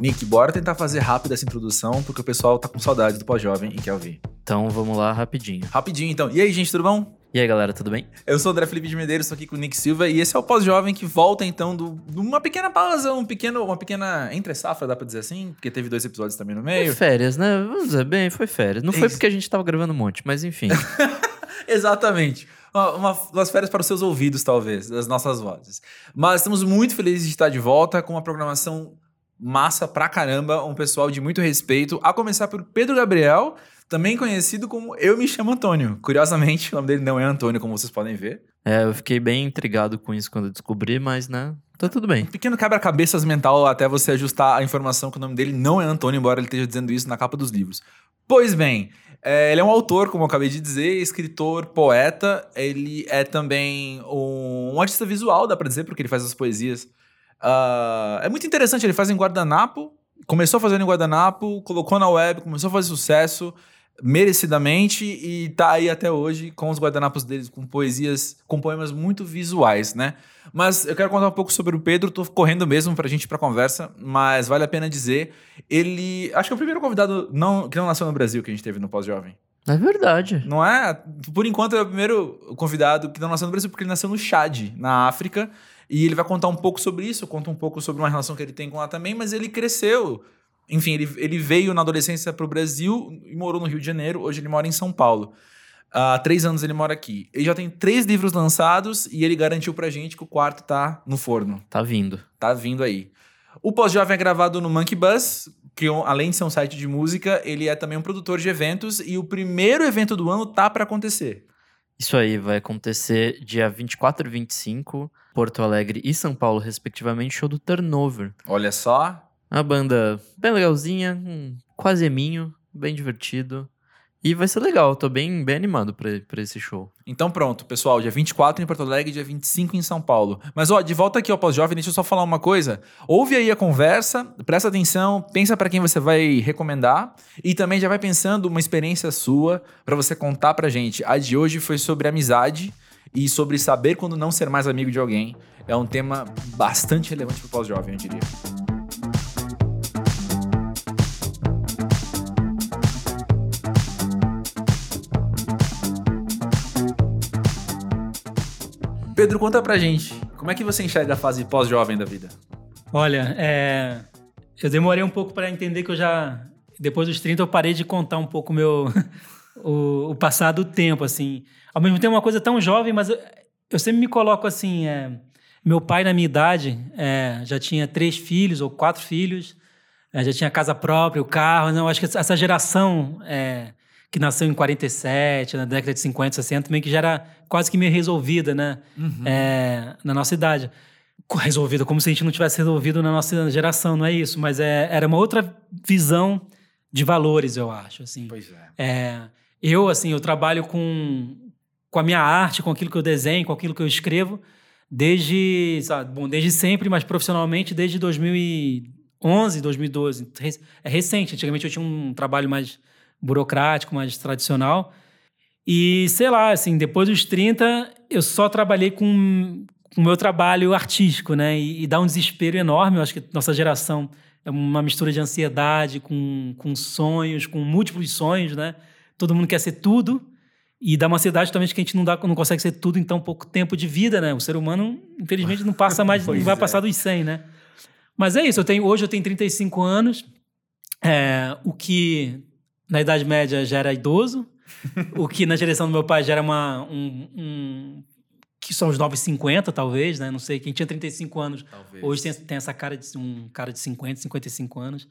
Nick, bora tentar fazer rápido essa introdução, porque o pessoal tá com saudade do pós-jovem e quer ouvir. Então vamos lá rapidinho. Rapidinho, então. E aí, gente, tudo bom? E aí, galera, tudo bem? Eu sou o André Felipe de Medeiros, estou aqui com o Nick Silva e esse é o pós-jovem que volta então de uma pequena pausa, um pequeno, uma pequena entre safra, dá pra dizer assim, porque teve dois episódios também no meio. Foi férias, né? Vamos dizer bem, foi férias. Não foi Isso. porque a gente tava gravando um monte, mas enfim. Exatamente. Uma, uma, umas férias para os seus ouvidos, talvez, das nossas vozes. Mas estamos muito felizes de estar de volta com uma programação massa pra caramba, um pessoal de muito respeito, a começar por Pedro Gabriel, também conhecido como Eu Me Chamo Antônio. Curiosamente, o nome dele não é Antônio, como vocês podem ver. é, eu fiquei bem intrigado com isso quando eu descobri, mas né, tá tudo bem. Um pequeno quebra-cabeças mental até você ajustar a informação que o nome dele não é Antônio, embora ele esteja dizendo isso na capa dos livros. Pois bem, é, ele é um autor, como eu acabei de dizer, escritor, poeta. Ele é também um, um artista visual, dá pra dizer, porque ele faz as poesias. Ah, é muito interessante, ele faz em guardanapo. Começou fazendo em guardanapo, colocou na web, começou a fazer sucesso merecidamente e tá aí até hoje com os guardanapos deles, com poesias, com poemas muito visuais, né? Mas eu quero contar um pouco sobre o Pedro, tô correndo mesmo pra gente ir pra conversa, mas vale a pena dizer, ele, acho que é o primeiro convidado não, que não nasceu no Brasil que a gente teve no Pós-Jovem. É verdade. Não é? Por enquanto é o primeiro convidado que não nasceu no Brasil, porque ele nasceu no Chad, na África, e ele vai contar um pouco sobre isso, conta um pouco sobre uma relação que ele tem com lá também, mas ele cresceu. Enfim, ele, ele veio na adolescência para o Brasil e morou no Rio de Janeiro. Hoje ele mora em São Paulo. Há três anos ele mora aqui. Ele já tem três livros lançados e ele garantiu pra gente que o quarto tá no forno. Tá vindo. Tá vindo aí. O Pós-Jovem é gravado no Monkey Bus, que além de ser um site de música, ele é também um produtor de eventos e o primeiro evento do ano tá para acontecer. Isso aí vai acontecer dia 24 e 25, Porto Alegre e São Paulo, respectivamente, show do Turnover. Olha só, Uma banda bem legalzinha, um quase eminho, bem divertido. E vai ser legal, tô bem, bem animado pra, pra esse show. Então pronto, pessoal, dia 24 em Porto Alegre, dia 25 em São Paulo. Mas ó, de volta aqui ao Pós-Jovem, deixa eu só falar uma coisa. Ouve aí a conversa, presta atenção, pensa para quem você vai recomendar e também já vai pensando uma experiência sua para você contar pra gente. A de hoje foi sobre amizade e sobre saber quando não ser mais amigo de alguém. É um tema bastante relevante pro Pós-Jovem, eu diria. Pedro, conta pra gente, como é que você enxerga a fase pós-jovem da vida? Olha, é, eu demorei um pouco para entender que eu já. Depois dos 30, eu parei de contar um pouco meu, o, o passar do tempo, assim. Ao mesmo tempo, é uma coisa tão jovem, mas eu, eu sempre me coloco assim. é, meu pai, na minha idade, é, já tinha três filhos ou quatro filhos, é, já tinha casa própria, o carro. Não, acho que essa geração é, que nasceu em 47, na década de 50, 60, meio que já era quase que meio resolvida, né? É, na nossa idade resolvida, como se a gente não tivesse resolvido na nossa geração, não é isso, mas é, era uma outra visão de valores, eu acho, assim. Pois é. É, eu, assim, eu trabalho com, com a minha arte, com aquilo que eu desenho, com aquilo que eu escrevo, desde, sabe, bom, desde sempre, mas profissionalmente desde 2011, 2012. Rec- É recente, antigamente eu tinha um trabalho mais burocrático, mais tradicional. E, sei lá, assim, depois dos 30, eu só trabalhei com o meu trabalho artístico, né? E, e dá um desespero enorme. Eu acho que nossa geração é uma mistura de ansiedade com, com sonhos, com múltiplos sonhos, né? Todo mundo quer ser tudo. E dá uma ansiedade também de que a gente não, dá, não consegue ser tudo em tão pouco tempo de vida, né? O ser humano, infelizmente, não passa mais, não vai é. passar dos 100, né? Mas é isso, eu tenho, hoje eu tenho 35 anos, é, o que na Idade Média já era idoso, o que na geração do meu pai já era uma, um, um- que são os 950, talvez, né? Não sei, quem tinha 35 anos Talvez. hoje tem, tem essa cara de um cara de 50, 55 anos.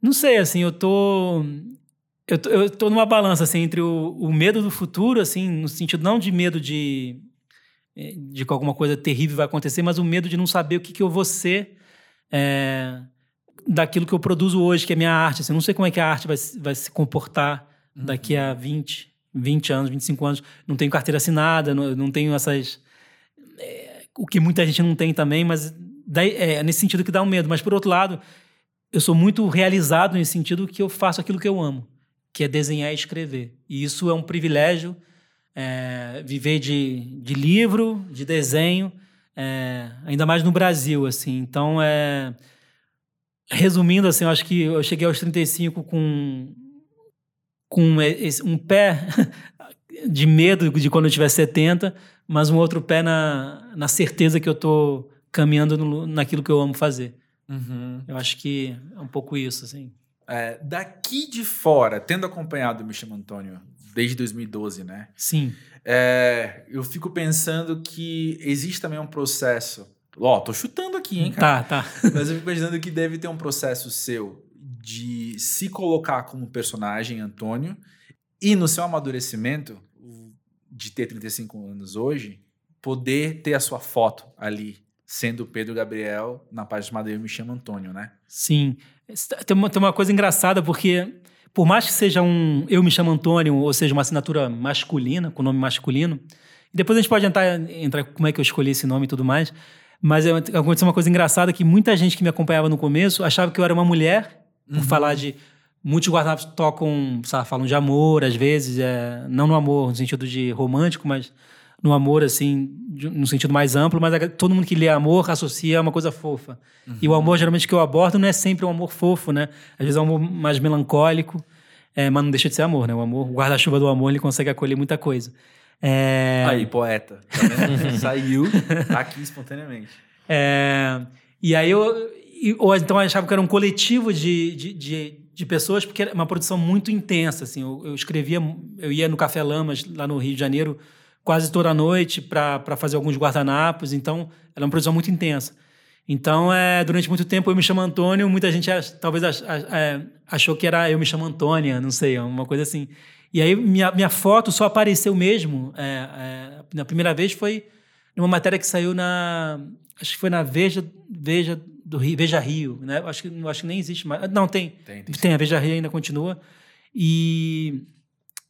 Não sei, assim, eu tô eu tô, eu tô numa balança assim entre o, o medo do futuro, assim, no sentido não de medo de eh, de que alguma coisa terrível vai acontecer, mas o medo de não saber o que, que eu vou ser é, daquilo que eu produzo hoje, que é minha arte. Assim, eu não sei como é que a arte vai, se- vai se comportar daqui a 20, 20 anos, 25 anos. Não tenho carteira assinada, não, não tenho essas. é, o que muita gente não tem também, mas daí, é nesse sentido que dá um medo. Mas, por outro lado, eu sou muito realizado nesse sentido que eu faço aquilo que eu amo, que é desenhar e escrever. E isso é um privilégio, é, viver de, de livro, de desenho, é, ainda mais no Brasil, assim. Então, é, resumindo, assim, eu acho que eu cheguei aos 35 com, com esse, um pé de medo de quando eu tiver 70, mas um outro pé na, na certeza que eu estou caminhando no, naquilo que eu amo fazer. Uhum. Eu acho que é um pouco isso, assim. É, daqui de fora, tendo acompanhado o Chama Antônio desde 2012, né? Sim. É, eu fico pensando que existe também um processo. Ó, tô chutando aqui, hein, cara? Tá, tá. Mas eu fico imaginando que deve ter um processo seu de se colocar como personagem Antônio e no seu amadurecimento de ter 35 anos hoje, poder ter a sua foto ali, sendo Pedro Gabriel na página chamada Eu Me Chamo Antônio, né? Sim. Tem uma, tem uma coisa engraçada, porque por mais que seja um Eu Me Chamo Antônio, ou seja, uma assinatura masculina, com nome masculino, depois a gente pode entrar, entrar como é que eu escolhi esse nome e tudo mais, mas aconteceu uma coisa engraçada que muita gente que me acompanhava no começo achava que eu era uma mulher, por Uhum. falar de... Muitos guardanapos tocam, sabe, falam de amor, às vezes, é, não no amor no sentido de romântico, mas no amor, assim, de, no sentido mais amplo, mas a- todo mundo que lê amor associa a uma coisa fofa. E o amor, geralmente, que eu abordo não é sempre um amor fofo, né? Às vezes é um amor mais melancólico, é, mas não deixa de ser amor, né? O amor, o guarda-chuva do amor, ele consegue acolher muita coisa. É, Aí, poeta. Tá? Saiu aqui espontaneamente. é, e aí eu. ou então eu achava que era um coletivo de, de, de, de pessoas, porque era uma produção muito intensa. Assim, eu, eu escrevia, eu ia no Café Lamas, lá no Rio de Janeiro, quase toda noite para fazer alguns guardanapos. Então, era uma produção muito intensa. Então, é, durante muito tempo eu me chamo Antônio, muita gente ach- talvez ach- ach- é, achou que era eu me chamo Antônia, não sei, uma coisa assim. E aí minha, minha foto só apareceu mesmo, é, é, na primeira vez foi numa matéria que saiu na, acho que foi na Veja, Veja do Rio, Veja Rio, né? Acho que, acho que nem existe mais. Não, tem. Tem, tem. Tem, a Veja Rio ainda continua. E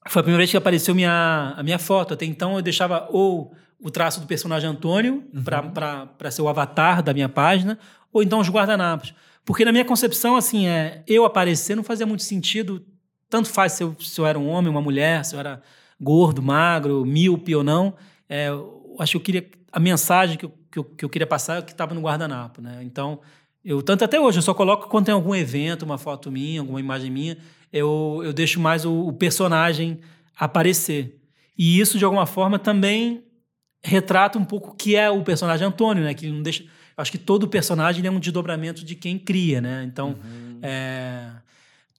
foi a primeira vez que apareceu minha, a minha foto. Até então eu deixava ou o traço do personagem Antônio para ser o avatar da minha página, ou então os guardanapos. Porque na minha concepção, assim, é, eu aparecer não fazia muito sentido. Tanto faz se eu, se eu era um homem, uma mulher, se eu era gordo, magro, míope ou não. É, eu acho que eu queria. A mensagem que eu, que eu, que eu queria passar é o que estava no guardanapo, né? Então, eu, tanto até hoje, eu só coloco quando tem algum evento, uma foto minha, alguma imagem minha, eu, eu deixo mais o, o personagem aparecer. E isso, de alguma forma, também retrata um pouco o que é o personagem Antônio, né? Que ele não deixa. Acho que todo personagem é um desdobramento de quem cria, né? Então, é,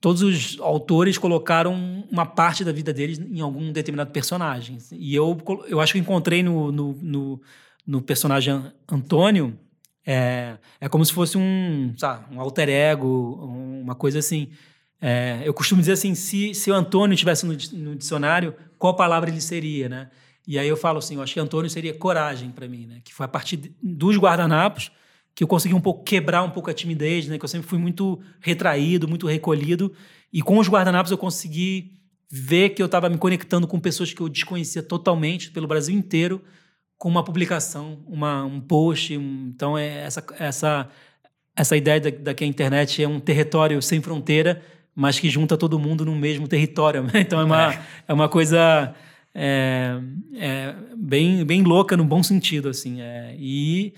todos os autores colocaram uma parte da vida deles em algum determinado personagem. E eu, eu acho que encontrei no, no, no, no personagem Antônio é, é como se fosse um, sabe, um alter ego, um- uma coisa assim. É, eu costumo dizer assim, se, se o Antônio estivesse no, no dicionário, qual palavra ele seria, né? E aí eu falo assim, eu acho que Antônio seria coragem para mim, né? Que foi a partir dos guardanapos que eu consegui um pouco quebrar um pouco a timidez, né? Que eu sempre fui muito retraído, muito recolhido. E com os guardanapos eu consegui ver que eu estava me conectando com pessoas que eu desconhecia totalmente pelo Brasil inteiro com uma publicação, uma, um post. um- então, é essa, essa, essa ideia da, da que a internet é um território sem fronteira, mas que junta todo mundo no mesmo território. né? Então, é uma, é. uma coisa é, é, bem, bem louca, no bom sentido. assim. É, e,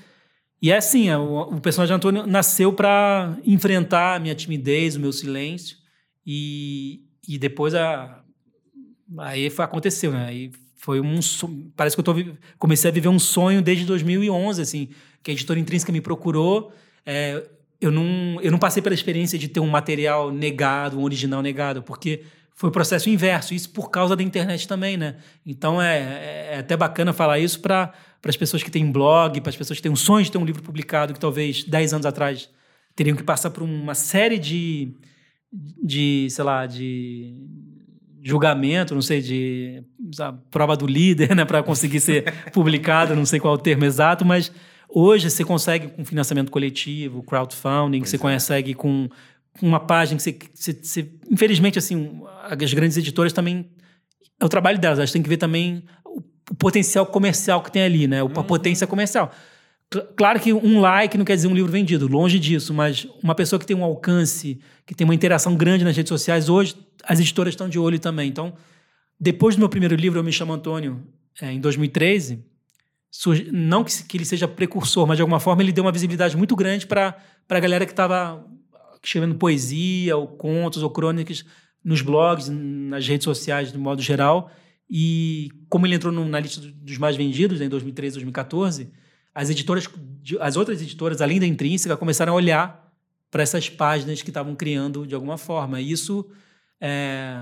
e é assim, é, o, personagem Antônio nasceu para enfrentar a minha timidez, o meu silêncio, e, e depois a, aí foi, aconteceu, né? Foi um parece que eu tô, comecei a viver um sonho desde 2011 assim que a editora intrínseca me procurou é, eu não eu não passei pela experiência de ter um material negado um original negado porque foi o processo inverso isso por causa da internet também né então é, é até bacana falar isso para para as pessoas que têm blog para as pessoas que têm um sonho de ter um livro publicado que talvez 10 anos atrás teriam que passar por uma série de de sei lá de julgamento, não sei, de sabe, prova do líder, né, para conseguir ser publicado, não sei qual é o termo exato, mas hoje você consegue com financiamento coletivo, crowdfunding, Pois você é. consegue com uma página que você, você- você- infelizmente assim, as grandes editoras também é o trabalho delas, elas têm que ver também o, potencial comercial que tem ali, né, o- a potência comercial. Cl- Claro que um like não quer dizer um livro vendido, longe disso, mas uma pessoa que tem um alcance, que tem uma interação grande nas redes sociais, hoje as editoras estão de olho também. Então, depois do meu primeiro livro, Eu Me Chamo Antônio, é, em 2013, surgi- não que, que ele seja precursor, mas de alguma forma ele deu uma visibilidade muito grande para a galera que estava escrevendo poesia, ou contos, ou crônicas nos blogs, nas redes sociais, de modo geral. E como ele entrou no, na lista dos mais vendidos né, em 2013, 2014, as editoras, as outras editoras, além da Intrínseca, começaram a olhar para essas páginas que estavam criando de alguma forma. E isso, é...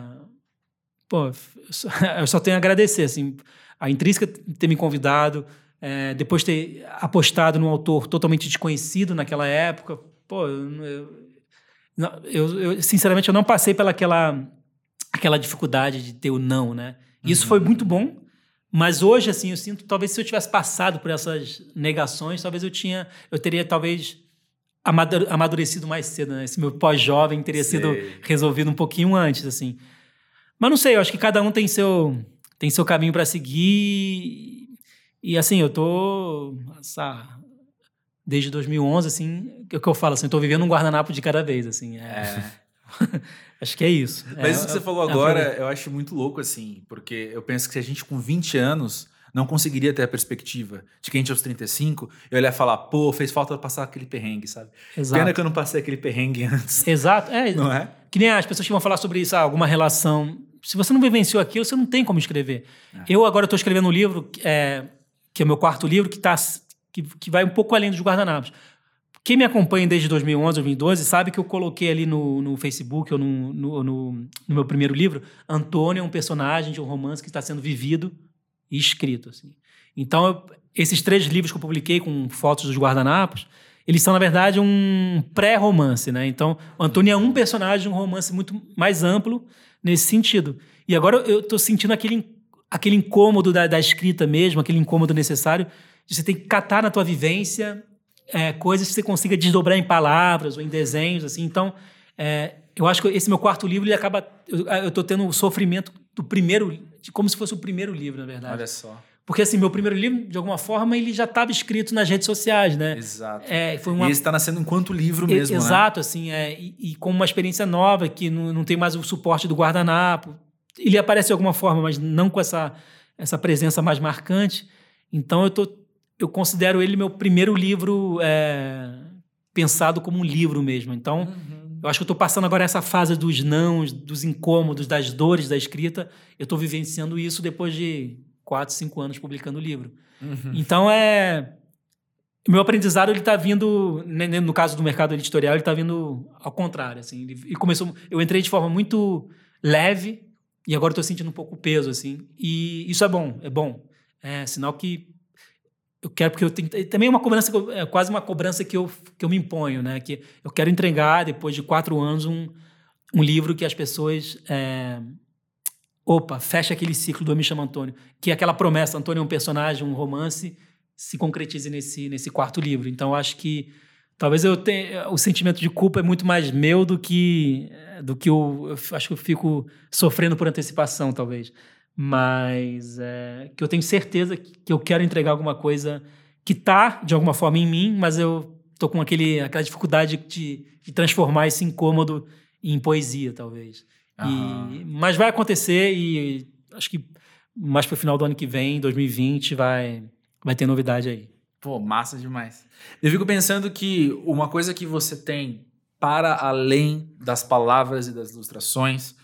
pô, eu só tenho a agradecer, assim, a Intrínseca ter me convidado, é, depois ter apostado num autor totalmente desconhecido naquela época. Pô, eu, eu, eu, sinceramente, eu não passei pela aquela, aquela dificuldade de ter o não, né? Isso uhum. foi muito bom, mas hoje, assim, eu sinto, talvez se eu tivesse passado por essas negações, talvez eu tinha, eu teria talvez amadurecido mais cedo, né? Esse meu pós-jovem teria sei. sido resolvido um pouquinho antes, assim. Mas não sei, eu acho que cada um tem seu, tem seu caminho para seguir. E, assim, eu tô essa, desde 2011, assim, é o que eu falo, assim, eu tô vivendo um guardanapo de cada vez, assim. É. é. acho que é isso. Mas é, isso que você falou agora, eu acho muito louco, assim, porque eu penso que se a gente com 20 anos não conseguiria ter a perspectiva de que a gente aos 35 eu olhar e falar, pô, fez falta passar aquele perrengue, sabe? Exato. Pena que eu não passei aquele perrengue antes. Exato, é. Não é? Que nem as pessoas que vão falar sobre isso, ah, alguma relação. Se você não vivenciou aquilo, você não tem como escrever. É. Eu agora estou escrevendo um livro, é, que é o meu quarto livro, que, tá, que, que vai um pouco além dos guardanapos. Quem me acompanha desde 2011, 2012, sabe que eu coloquei ali no, no Facebook ou no, no, no, no meu primeiro livro, Antônio é um personagem de um romance que está sendo vivido e escrito. Assim. Então, eu, esses três livros que eu publiquei com fotos dos guardanapos, eles são, na verdade, um pré-romance. Né? Então, Antônio é um personagem de um romance muito mais amplo nesse sentido. E agora eu estou sentindo aquele, aquele incômodo da, da escrita mesmo, aquele incômodo necessário de você ter que catar na tua vivência é, coisas que você consiga desdobrar em palavras ou em desenhos, assim. Então, é, eu acho que esse meu quarto livro, ele acaba... Eu estou tendo o sofrimento do primeiro... Como se fosse o primeiro livro, na verdade. Olha só. Porque, assim, meu primeiro livro, de alguma forma, ele já estava escrito nas redes sociais, né? Exato. É, foi uma... E está nascendo enquanto livro mesmo, né? Exato, assim, é, e, e, com uma experiência nova, que não, não tem mais o suporte do guardanapo. Ele aparece de alguma forma, mas não com essa, essa presença mais marcante. Então, eu estou eu considero ele meu primeiro livro é, pensado como um livro mesmo. Então, uhum. eu acho que eu estou passando agora essa fase dos nãos, dos incômodos, das dores da escrita. Eu estou vivenciando isso depois de quatro, cinco anos publicando o livro. Uhum. Então, é... Meu aprendizado ele está vindo, no caso do mercado editorial, ele está vindo ao contrário, assim. E começou, eu entrei de forma muito leve e agora estou sentindo um pouco o peso, assim. E isso é bom, é bom. É sinal que eu quero porque eu tenho também é uma cobrança é quase uma cobrança que eu, que eu me imponho né? Que eu quero entregar depois de quatro anos um, um livro que as pessoas é, opa fecha aquele ciclo do Eu me chamo Antônio. Que é aquela promessa Antônio é um personagem um romance se concretize nesse nesse quarto livro. Então acho que talvez eu tenha o sentimento de culpa é muito mais meu do que do que eu, eu acho que eu fico sofrendo por antecipação talvez mas é, que eu tenho certeza que eu quero entregar alguma coisa que está de alguma forma em mim, mas eu tô com aquele, aquela dificuldade de, de transformar esse incômodo em poesia, talvez. E, mas vai acontecer e acho que mais para o final do ano que vem, 2020, vai, vai ter novidade aí. Pô, massa demais. Eu fico pensando que uma coisa que você tem para além das palavras e das ilustrações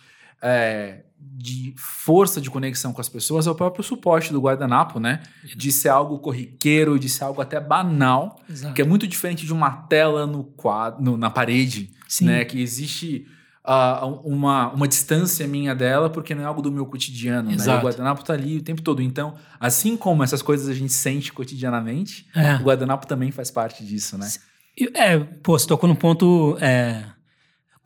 é, de força de conexão com as pessoas é o próprio suporte do guardanapo, né? De ser algo corriqueiro, de ser algo até banal, Exato. que é muito diferente de uma tela no quadro, no, na parede, Sim. né? Que existe uh, uma, uma distância minha dela, porque não é algo do meu cotidiano, Exato. né? O guardanapo tá ali o tempo todo. Então, assim como essas coisas a gente sente cotidianamente, é. o guardanapo também faz parte disso, né? É, pô, você tocou num ponto... É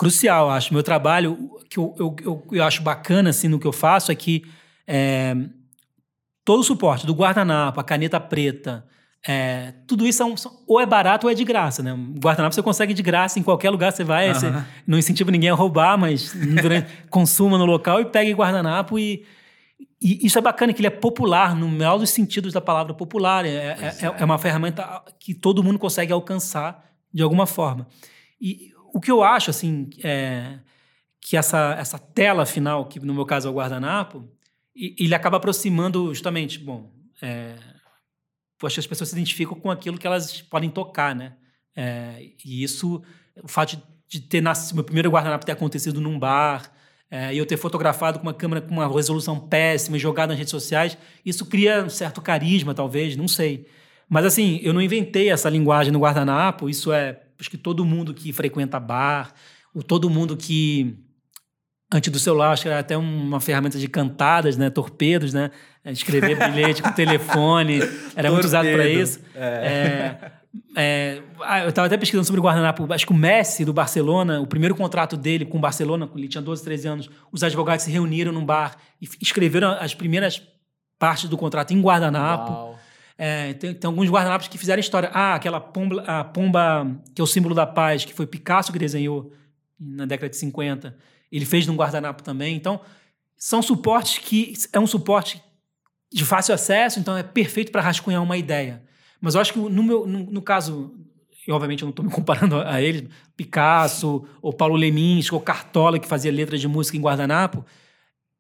crucial, acho. Meu trabalho, que eu, eu, eu, eu, acho bacana assim, no que eu faço é que é, todo o suporte, do guardanapo, a caneta preta, é, tudo isso são, são, ou é barato ou é de graça, né? Guardanapo você consegue de graça em qualquer lugar você vai, uhum. você, não incentivo ninguém a roubar, mas durante, consuma no local e pegue guardanapo e, e isso é bacana, que ele é popular, no melhor dos sentidos da palavra popular. É, é, é, é uma ferramenta que todo mundo consegue alcançar de alguma forma. E o que eu acho, assim, é que essa, essa tela final, que no meu caso é o guardanapo, ele acaba aproximando justamente, bom, é, acho que as pessoas se identificam com aquilo que elas podem tocar, né? É, e isso, o fato de de ter nascido, meu primeiro guardanapo ter acontecido num bar, é, e eu ter fotografado com uma câmera com uma resolução péssima e jogado nas redes sociais, isso cria um certo carisma, talvez, não sei. Mas assim, eu não inventei essa linguagem no guardanapo, isso é, acho que todo mundo que frequenta bar, ou todo mundo que antes do celular, acho que era até uma ferramenta de cantadas, né? Torpedos, né? Escrever bilhete com telefone, era muito usado para isso. É. É, é, eu estava até pesquisando sobre o guardanapo. Acho que o Messi, do Barcelona, o primeiro contrato dele com o Barcelona, ele tinha 12, 13 anos, os advogados se reuniram num bar e escreveram as primeiras partes do contrato em guardanapo. É, tem, tem, alguns guardanapos que fizeram história. Ah, aquela pomba, a pomba que é o símbolo da paz, que foi Picasso que desenhou na década de 50 ele fez num guardanapo também. Então, são suportes que é um suporte de fácil acesso, então é perfeito para rascunhar uma ideia. Mas eu acho que no, meu, no, no caso, e obviamente eu não estou me comparando a ele, Picasso, ou Paulo Lemins, ou Cartola, que fazia letras de música em guardanapo,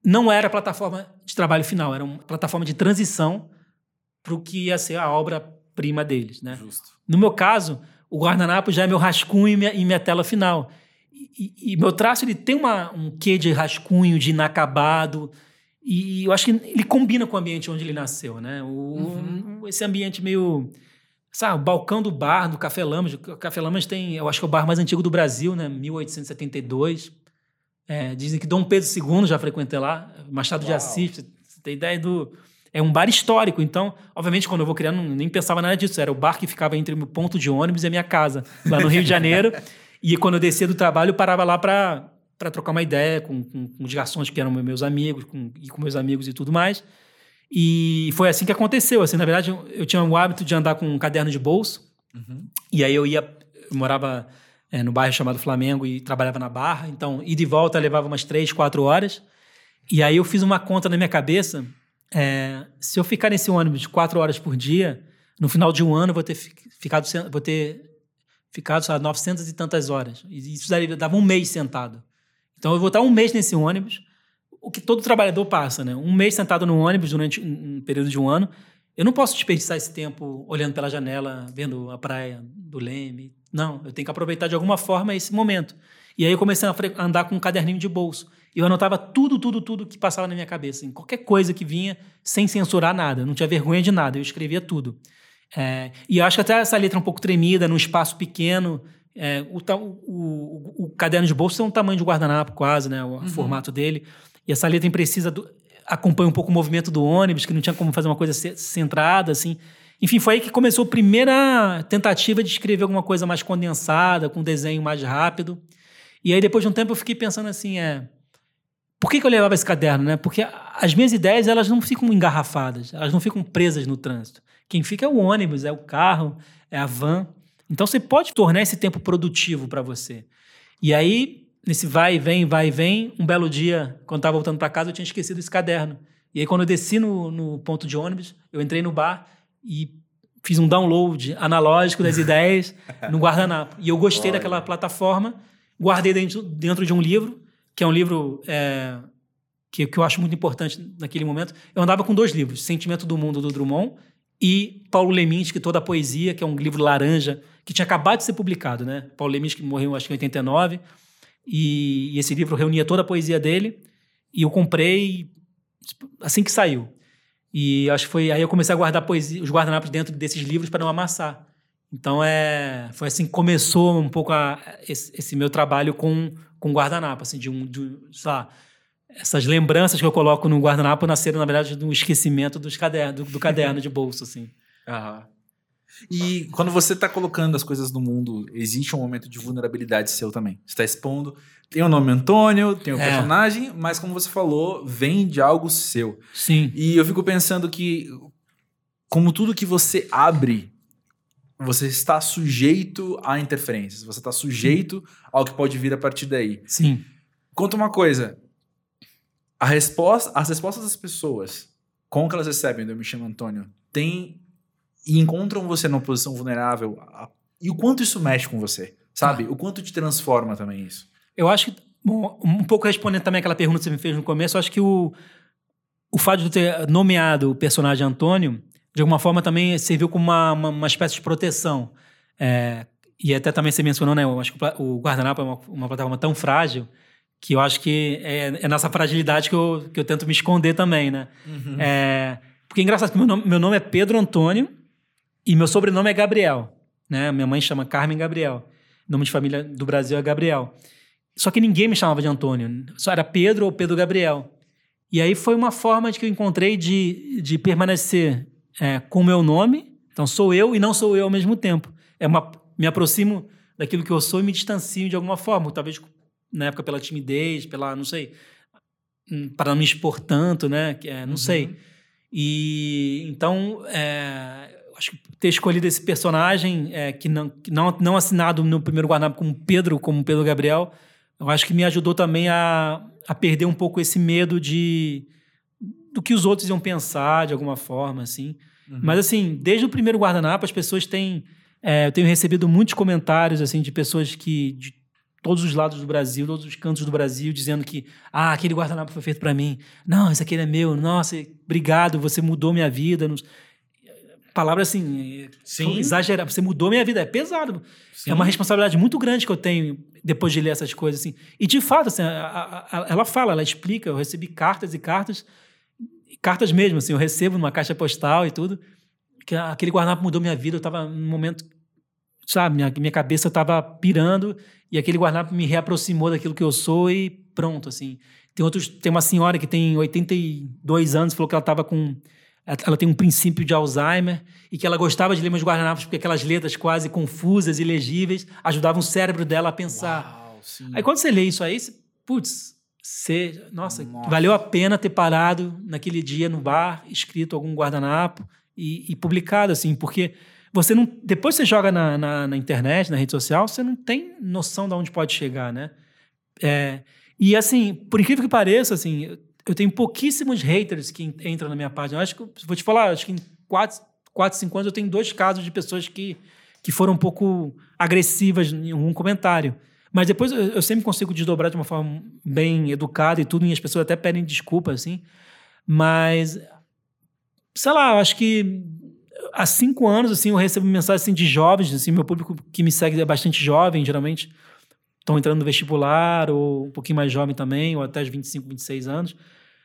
não era plataforma de trabalho final, era uma plataforma de transição para o que ia ser a obra-prima deles. Né? Justo. No meu caso, o guardanapo já é meu rascunho e minha, e minha tela final e, e, meu traço ele tem uma, um quê de rascunho, de inacabado. E eu acho que ele combina com o ambiente onde ele nasceu, né? O, uhum. Esse ambiente meio. Sabe, o balcão do bar, do Café Lamas. O Café Lamas tem, eu acho que é o bar mais antigo do Brasil, né? 1872. É, dizem que Dom Pedro II já frequentou lá, Machado Uau. de Assis. Você tem ideia do. É um bar histórico, então, obviamente, quando eu vou criando, nem pensava nada disso. Era o bar que ficava entre o meu ponto de ônibus e a minha casa, lá no Rio de Janeiro. E quando eu descia do trabalho, eu parava lá para para trocar uma ideia com, com, com, os garçons que eram meus amigos com, e com meus amigos e tudo mais. E foi assim que aconteceu. Assim, na verdade, eu, tinha o hábito de andar com um caderno de bolso. Uhum. E aí eu ia, eu morava é, no bairro chamado Flamengo e trabalhava na Barra. Então, ir de volta levava umas três, quatro horas. E aí eu fiz uma conta na minha cabeça. É, se eu ficar nesse ônibus quatro horas por dia, no final de um ano eu vou ter ficado, vou ter ficado, sabe, 900 e tantas horas. E isso dava um mês sentado. Então eu vou estar um mês nesse ônibus, o que todo trabalhador passa, né? Um mês sentado no ônibus durante um período de um ano. Eu não posso desperdiçar esse tempo olhando pela janela, vendo a praia do Leme. Não, eu tenho que aproveitar de alguma forma esse momento. E aí eu comecei a andar com um caderninho de bolso. Eu anotava tudo, tudo, tudo que passava na minha cabeça. Em qualquer coisa que vinha, sem censurar nada. Não tinha vergonha de nada. Eu escrevia tudo. É, e eu acho que até essa letra um pouco tremida, num espaço pequeno. É, o, o, o, caderno de bolso tem um tamanho de guardanapo quase, né? O uhum. formato dele. E essa letra precisa do, acompanha um pouco o movimento do ônibus, que não tinha como fazer uma coisa centrada, assim. Enfim, foi aí que começou a primeira tentativa de escrever alguma coisa mais condensada, com um desenho mais rápido. E aí, depois de um tempo, eu fiquei pensando assim, é... Por que, que eu levava esse caderno, né? Porque as minhas ideias, elas não ficam engarrafadas, elas não ficam presas no trânsito. Quem fica é o ônibus, é o carro, é a van. Então você pode tornar esse tempo produtivo para você. E aí, nesse vai e vem, vai e vem, um belo dia, quando estava voltando para casa, eu tinha esquecido esse caderno. E aí, quando eu desci no, no ponto de ônibus, eu entrei no bar e fiz um download analógico das ideias no guardanapo. E eu gostei Olha. daquela plataforma, guardei dentro, dentro de um livro, que é um livro é, que, que eu acho muito importante naquele momento. Eu andava com dois livros, Sentimento do Mundo, do Drummond, e Paulo Leminski, toda a poesia, que é um livro laranja, que tinha acabado de ser publicado, né? Paulo Leminski morreu, acho que em 89, e, e esse livro reunia toda a poesia dele, e eu comprei assim que saiu. E acho que foi aí eu comecei a guardar poesia, os guardanapos dentro desses livros para não amassar. Então é, foi assim que começou um pouco a, esse, esse, meu trabalho com, com guardanapo, assim, de um, de, sei lá, essas lembranças que eu coloco no guardanapo nasceram, na verdade, do esquecimento dos caderno, do, do caderno de bolso, assim. Aham. E quando você está colocando as coisas no mundo, existe um momento de vulnerabilidade seu também. Você está expondo. Tem o nome Antônio, tem o é. personagem, mas como você falou, vem de algo seu. Sim. E eu fico pensando que, como tudo que você abre, você está sujeito a interferências. Você está sujeito ao que pode vir a partir daí. Sim. Conta uma coisa a resposta, as respostas das pessoas com que elas recebem do Eu Me Chamo Antônio tem e encontram você numa posição vulnerável a, e o quanto isso mexe com você, sabe? Ah. O quanto te transforma também isso. Eu acho que, bom, um pouco respondendo também aquela pergunta que você me fez no começo, eu acho que o, o fato de ter nomeado o personagem Antônio, de alguma forma também serviu como uma, uma, uma espécie de proteção. É, e até também você mencionou, né? Eu acho que o guardanapo é uma, uma plataforma tão frágil que eu acho que é, é nessa fragilidade que eu, que eu tento me esconder também, né? Uhum. É, porque é engraçado que meu nome, meu nome é Pedro Antônio e meu sobrenome é Gabriel, né? Minha mãe chama Carmen Gabriel. O nome de família do Brasil é Gabriel. Só que ninguém me chamava de Antônio. Só era Pedro ou Pedro Gabriel. E aí foi uma forma de que eu encontrei de, de permanecer é, com o meu nome. Então sou eu e não sou eu ao mesmo tempo. É uma, me aproximo daquilo que eu sou e me distancio de alguma forma. Talvez na época pela timidez, pela, não sei, hum, para não me expor tanto, né? É, não uhum. sei. E então, é, acho que ter escolhido esse personagem é, que, não, que não, não assinado no primeiro guardanapo como Pedro, como Pedro Gabriel, eu acho que me ajudou também a, a perder um pouco esse medo de do que os outros iam pensar de alguma forma, assim. Uhum. Mas assim, desde o primeiro guardanapo, as pessoas têm é, eu tenho recebido muitos comentários assim de pessoas que de todos os lados do Brasil, todos os cantos do Brasil, dizendo que ah, aquele guardanapo foi feito para mim. Não, esse aqui é meu. Nossa, obrigado, você mudou minha vida. Palavra assim, Sim. exagerar. Você mudou minha vida. É pesado. Sim. É uma responsabilidade muito grande que eu tenho depois de ler essas coisas assim. E de fato, assim, a, a, a, ela fala, ela explica. Eu recebi cartas e cartas, cartas mesmo. Assim, eu recebo numa caixa postal e tudo. Que aquele guardanapo mudou minha vida. Eu estava num momento sabe, minha, minha cabeça estava pirando e aquele guardanapo me reaproximou daquilo que eu sou e pronto, assim. Tem outros, tem uma senhora que tem 82 anos, falou que ela estava com ela tem um princípio de Alzheimer e que ela gostava de ler meus guardanapos porque aquelas letras quase confusas e legíveis ajudavam o cérebro dela a pensar. Uau, aí quando você lê isso aí, você, putz, você, nossa, nossa, valeu a pena ter parado naquele dia no bar, escrito algum guardanapo e, e publicado assim, porque você não. Depois você joga na, na, na, internet, na rede social, você não tem noção de onde pode chegar, né? É, e assim, por incrível que pareça, assim, eu tenho pouquíssimos haters que entram na minha página. Eu acho que, vou te falar, acho que em quatro, quatro, cinco anos eu tenho dois casos de pessoas que, que foram um pouco agressivas em um comentário. Mas depois eu, eu sempre consigo desdobrar de uma forma bem educada e tudo, e as pessoas até pedem desculpa, assim. Mas, sei lá, eu acho que há cinco anos, assim, eu recebo mensagens assim, de jovens, assim, meu público que me segue é bastante jovem, geralmente estão entrando no vestibular, ou um pouquinho mais jovem também, ou até os 25, 26 anos.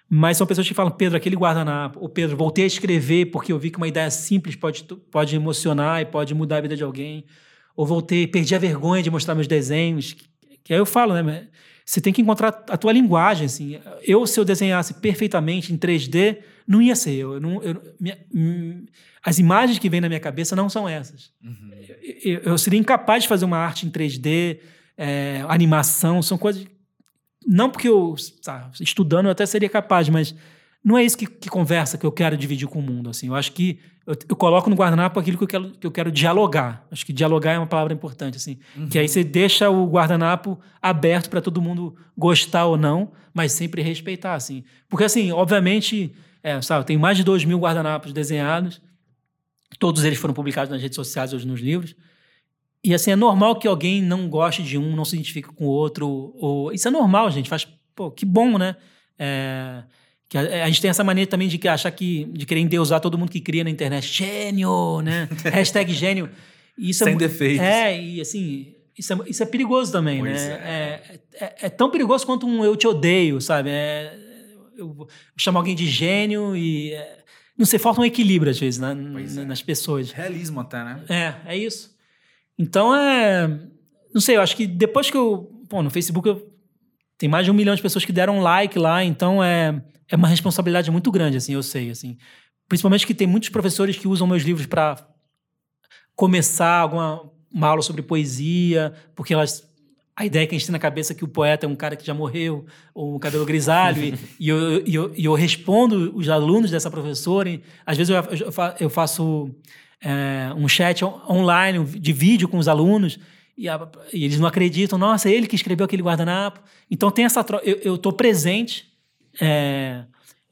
Mas são pessoas que falam, Pedro, aquele guardanapo, ou Pedro, voltei a escrever porque eu vi que uma ideia simples pode, pode emocionar e pode mudar a vida de alguém. Ou voltei, perdi a vergonha de mostrar meus desenhos. Que, que aí eu falo, né? Você tem que encontrar a tua linguagem, assim. Eu, se eu desenhasse perfeitamente em 3D, não ia ser eu. não, eu minha, hum, as imagens que vêm na minha cabeça não são essas. Uhum. Eu, eu, seria incapaz de fazer uma arte em 3D, é, animação, são coisas. Não porque eu, tá, estudando, eu até seria capaz, mas não é isso que, que, conversa que eu quero dividir com o mundo. Assim. Eu acho que eu, eu coloco no guardanapo aquilo que eu, quero, que eu quero dialogar. Acho que dialogar é uma palavra importante. Assim. Uhum. Que aí você deixa o guardanapo aberto para todo mundo gostar ou não, mas sempre respeitar. Assim. Porque, assim, obviamente, é, sabe, eu tenho mais de 2 mil guardanapos desenhados. Todos eles foram publicados nas redes sociais ou nos livros. E assim, é normal que alguém não goste de um, não se identifique com o outro. Ou... Isso é normal, gente. Faz, pô, que bom, né? É... Que a, a, gente tem essa maneira também de que achar que de querer endeusar todo mundo que cria na internet. Gênio, né? Hashtag gênio. Isso Sem é, defeitos. É, e assim, isso é, isso é perigoso também, pois né? É. É, é. é, tão perigoso quanto um eu te odeio, sabe? É, eu chamo alguém de gênio e. É, não sei, falta um equilíbrio às vezes né, é. nas pessoas. Realismo até, né? É, é isso. Então é. Não sei, eu acho que depois que eu. Pô, no Facebook eu, tem mais de um milhão de pessoas que deram like lá, então é, é uma responsabilidade muito grande, assim, eu sei, assim. Principalmente que tem muitos professores que usam meus livros para começar alguma uma aula sobre poesia, porque elas a ideia que a gente tem na cabeça é que o poeta é um cara que já morreu, ou um cabelo grisalho, e, e, eu, e, eu, e, eu, respondo os alunos dessa professora. E, às vezes eu, eu faço é, um chat online de vídeo com os alunos, e, a, e, eles não acreditam, nossa, ele que escreveu aquele guardanapo. Então tem essa troca, eu estou presente, é,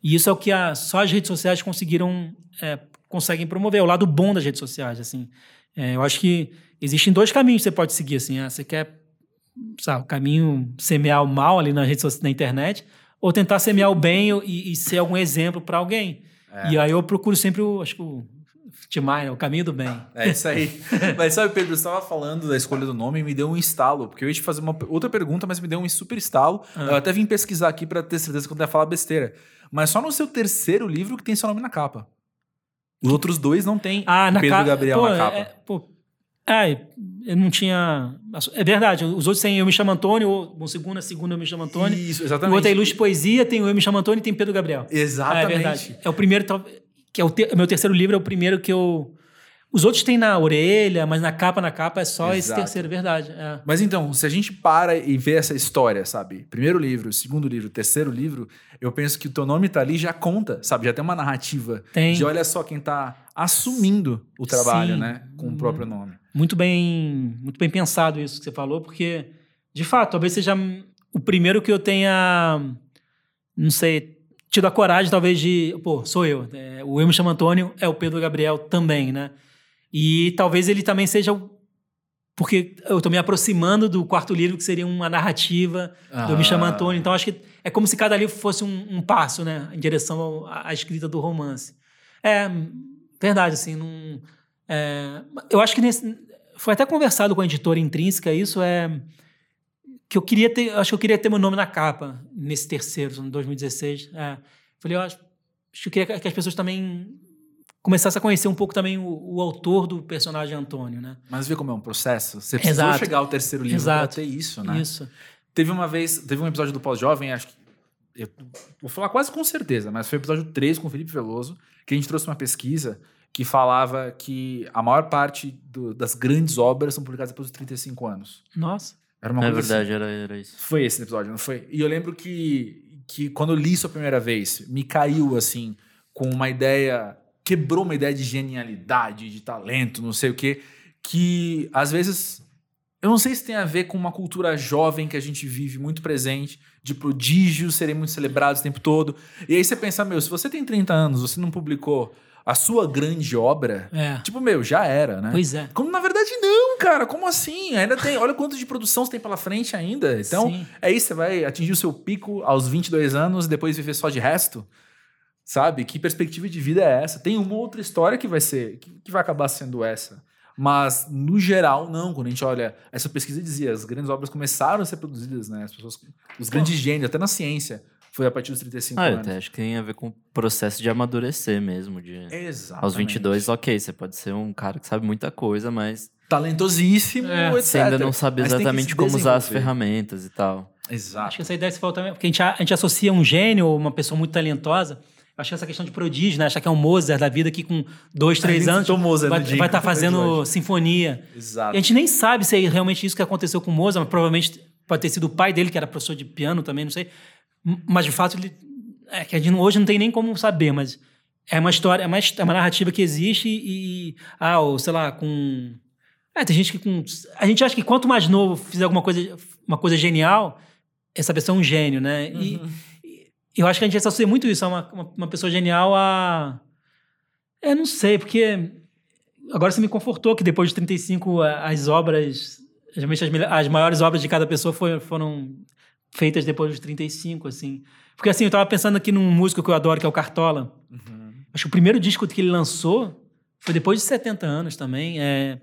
e isso é o que a, só as redes sociais conseguiram, é, conseguem promover, é o lado bom das redes sociais. assim. É, eu acho que existem dois caminhos que você pode seguir. Assim, ah, você quer sabe, o caminho semear o mal ali na rede na internet, ou tentar semear o bem e, e ser algum exemplo para alguém. É. E aí eu procuro sempre, o, acho que o Né? o caminho do bem. É isso aí. mas sabe, Pedro, você estava falando da escolha do nome e me deu um estalo, porque eu ia te fazer uma outra pergunta, mas me deu um super estalo. Ah. Eu até vim pesquisar aqui para ter certeza que eu não ia falar besteira. Mas só no seu terceiro livro que tem seu nome na capa. Os outros dois não tem Ah, na Pedro capa. Gabriel pô, na capa. É, pô, ah, eu não tinha. É verdade, os outros têm Eu Me Chamo Antônio, ou bom, segunda, segunda Eu Me Chamo Antônio. Isso, O exatamente. outro é Ilustre Poesia, tem o Eu Me Chamo Antônio e tem Pedro Gabriel. Exatamente. Ah, é verdade. É o primeiro, que é o te- meu terceiro livro, é o primeiro que eu. Os outros tem na orelha, mas na capa, na capa é só esse Exato. terceiro, verdade. é. Mas então, se a gente para e vê essa história, sabe? Primeiro livro, segundo livro, terceiro livro, eu penso que o teu nome tá ali já conta, sabe? Já tem uma narrativa. Tem. De olha só quem tá assumindo o trabalho, Sim. né? Com o próprio nome. Muito bem, muito bem pensado isso que você falou, porque, de fato, talvez seja o primeiro que eu tenha, não sei, tido a coragem, talvez, de. Pô, sou eu. É, o Eu Me Chamo Antônio é o Pedro Gabriel também, né? E talvez ele também seja o. Porque eu tô me aproximando do quarto livro, que seria uma narrativa do Eu Me Chamo Ah. Antônio. Então, acho que é como se cada livro fosse um, um passo, né? Em direção ao- à, à escrita do romance. É, verdade, assim, não... é, eu acho que nesse, foi até conversado com a editora intrínseca isso é que eu queria ter, acho que eu queria ter meu nome na capa nesse terceiro, em 2016. É. Falei, eu acho, acho que eu queria que as pessoas também começassem a conhecer um pouco também o, o autor do personagem Antônio, né? Mas vê como é um processo? Você precisou Exato. chegar ao terceiro livro pra ter isso, né? Isso. Teve uma vez, teve um episódio do Pós-Jovem, acho que. Eu vou falar quase com certeza, mas foi o episódio 3 com o Felipe Veloso, que a gente trouxe uma pesquisa que falava que a maior parte do- das grandes obras são publicadas depois dos 35 anos. Nossa. Era uma É coisa assim. verdade, era, era isso. Foi esse episódio, não foi? E eu lembro que, que quando eu li isso a primeira vez, me caiu assim, com uma ideia. Quebrou uma ideia de genialidade, de talento, não sei o quê, que às vezes. Eu não sei se tem a ver com uma cultura jovem que a gente vive muito presente, de prodígios serem muito celebrados o tempo todo. E aí você pensa, meu, se você tem 30 anos, você não publicou a sua grande obra, É. tipo, meu, já era, né? Pois é. Como na verdade não, cara. Como assim? Ainda tem. Olha quanto de produção você tem pela frente ainda. Então, Sim. é isso. Você vai atingir o seu pico aos 22 anos e depois viver só de resto? Sabe? Que perspectiva de vida é essa? Tem uma outra história que vai ser. que, que vai acabar sendo essa. Mas, no geral, não. Quando a gente olha. Essa pesquisa dizia: as grandes obras começaram a ser produzidas, né? As pessoas. Os grandes gênios, até na ciência, foi a partir dos 35 Ah, anos. até acho que tem a ver com o processo de amadurecer mesmo. De... Exato. Aos 22, ok, você pode ser um cara que sabe muita coisa, mas Talentosíssimo, É. etc. você ainda não sabe exatamente se como usar as ferramentas e tal. Exato. Acho que essa ideia que você falou também, porque a gente, a gente associa um gênio ou uma pessoa muito talentosa. Acho que essa questão de prodígio, né? Achar que é um Mozart da vida que com dois, três gente anos Mozart vai estar tá fazendo sinfonia. Exato. E a gente nem sabe se é realmente isso que aconteceu com o Mozart, mas provavelmente pode ter sido o pai dele, que era professor de piano também, não sei. Mas de fato, ele, é que a gente hoje não tem nem como saber, mas é uma história, é uma, é uma narrativa que existe e, ah, ou sei lá, com. É, tem gente que com. A gente acha que quanto mais novo fizer alguma coisa, uma coisa genial, essa pessoa é um gênio, né? E, e eu acho que a gente associa muito isso a uma, uma, uma pessoa genial a. É, não sei, porque agora você me confortou que depois de 35 a- as obras, geralmente as, as maiores obras de cada pessoa foi- foram feitas depois dos 35, assim. Porque assim, eu tava pensando aqui num músico que eu adoro, que é o Cartola. Acho que o primeiro disco que ele lançou foi depois de 70 anos também. É,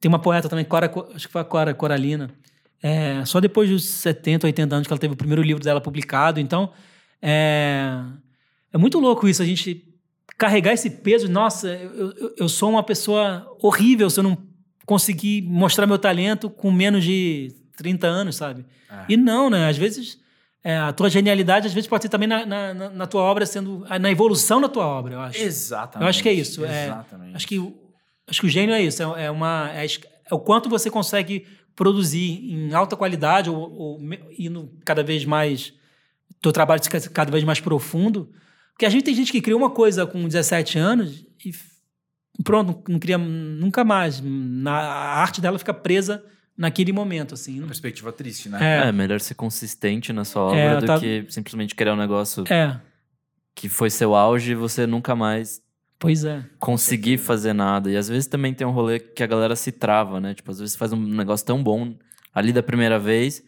tem uma poeta também, Cora, Co- acho que foi a Cora Coralina. É, só depois dos 70, 80 anos que ela teve o primeiro livro dela publicado. Então, é, é muito louco isso, a gente carregar esse peso. Nossa, eu, eu, eu sou uma pessoa horrível se eu não conseguir mostrar meu talento com menos de 30 anos, sabe? É. E não, né? Às vezes, é, a tua genialidade, às vezes, pode ser também na, na, na- tua obra, sendo na evolução da tua obra, eu acho. Exatamente. Eu acho que é isso. é- Exatamente. acho, que, o- acho que o gênio é isso. É, é uma, é, é o quanto você consegue produzir em alta qualidade ou, ou indo cada vez mais... Teu trabalho fica cada vez mais profundo. Porque a gente tem gente que cria uma coisa com 17 anos e pronto, não cria nunca mais. Na, a arte dela fica presa naquele momento, assim. Uma perspectiva triste, né? É. É, melhor ser consistente na sua obra É, do tá- que simplesmente criar um negócio É, que foi seu auge e você nunca mais pois é. conseguir fazer nada. E às vezes também tem um rolê que a galera se trava, né? Tipo, às vezes faz um negócio tão bom ali da primeira vez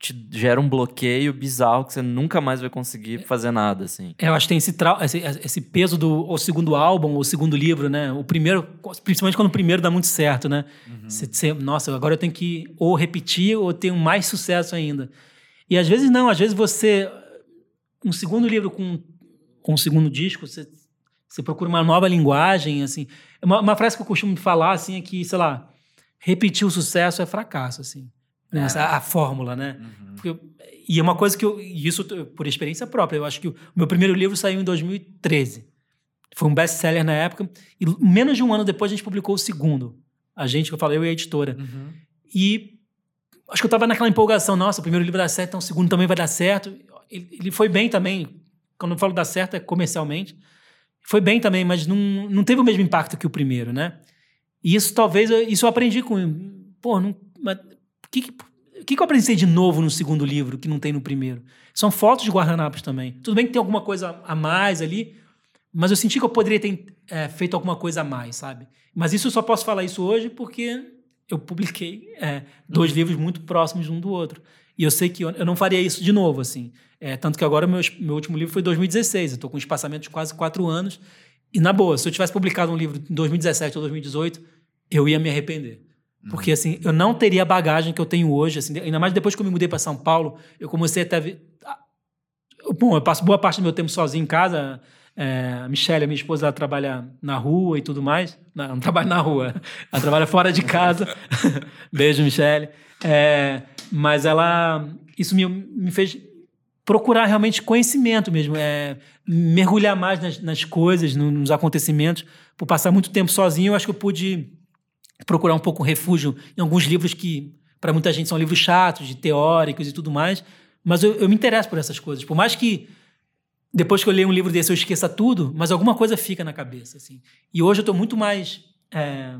te gera um bloqueio bizarro que você nunca mais vai conseguir fazer nada, assim. Eu acho que tem esse, esse, esse peso do o segundo álbum, o segundo livro, né? O primeiro, principalmente quando o primeiro dá muito certo, né? Você- você- nossa, agora eu tenho que ou repetir ou ter um mais sucesso ainda. E às vezes não, às vezes você. Um segundo livro com, com um segundo disco, você, você procura uma nova linguagem, assim. Uma, uma frase que eu costumo falar, assim, é que, sei lá, repetir o sucesso é fracasso, assim. Né? Essa- a fórmula, né? Porque eu- e é uma coisa que eu. Isso por experiência própria. Eu acho que o meu primeiro livro saiu em 2013. Foi um best-seller na época. E menos de um ano depois a gente publicou o segundo. A gente, que eu falei, eu e a editora. E acho que eu estava naquela empolgação. Nossa, o primeiro livro dá certo, então o segundo também vai dar certo. Ele, ele foi bem também. Quando eu falo dar certo, é comercialmente. Foi bem também, mas não, não teve o mesmo impacto que o primeiro, né? E isso talvez, eu- isso eu aprendi com. Pô, não, mas que, que, o que que eu aprendi de novo no segundo livro que não tem no primeiro? São fotos de guardanapos também. Tudo bem que tem alguma coisa a mais ali, mas eu senti que eu poderia ter é, feito alguma coisa a mais, sabe? Mas isso eu só posso falar isso hoje porque eu publiquei é, dois livros muito próximos um do outro. E eu sei que eu, eu não faria isso de novo, assim. É, tanto que agora meu, meu último livro foi em 2016. Eu estou com um espaçamento de quase quatro anos. E, na boa, se eu tivesse publicado um livro em 2017 ou 2018, eu ia me arrepender. Porque, assim, eu não teria a bagagem que eu tenho hoje. Assim, ainda mais depois que eu me mudei para São Paulo, eu comecei até... Bom, eu passo boa parte do meu tempo sozinho em casa. É, a Michelle, a minha esposa, ela trabalha na rua e tudo mais. Não, não trabalha na rua. Ela trabalha fora de casa. Beijo, Michelle. É, mas ela... Isso me, me fez procurar realmente conhecimento mesmo. É, mergulhar mais nas, nas coisas, no- nos acontecimentos. Por passar muito tempo sozinho, eu acho que eu pude procurar um pouco refúgio em alguns livros que, para muita gente, são livros chatos, de teóricos e tudo mais. Mas eu, eu me interesso por essas coisas. Por mais que depois que eu leio um livro desse eu esqueça tudo, mas alguma coisa fica na cabeça. Assim. E hoje eu estou muito mais é,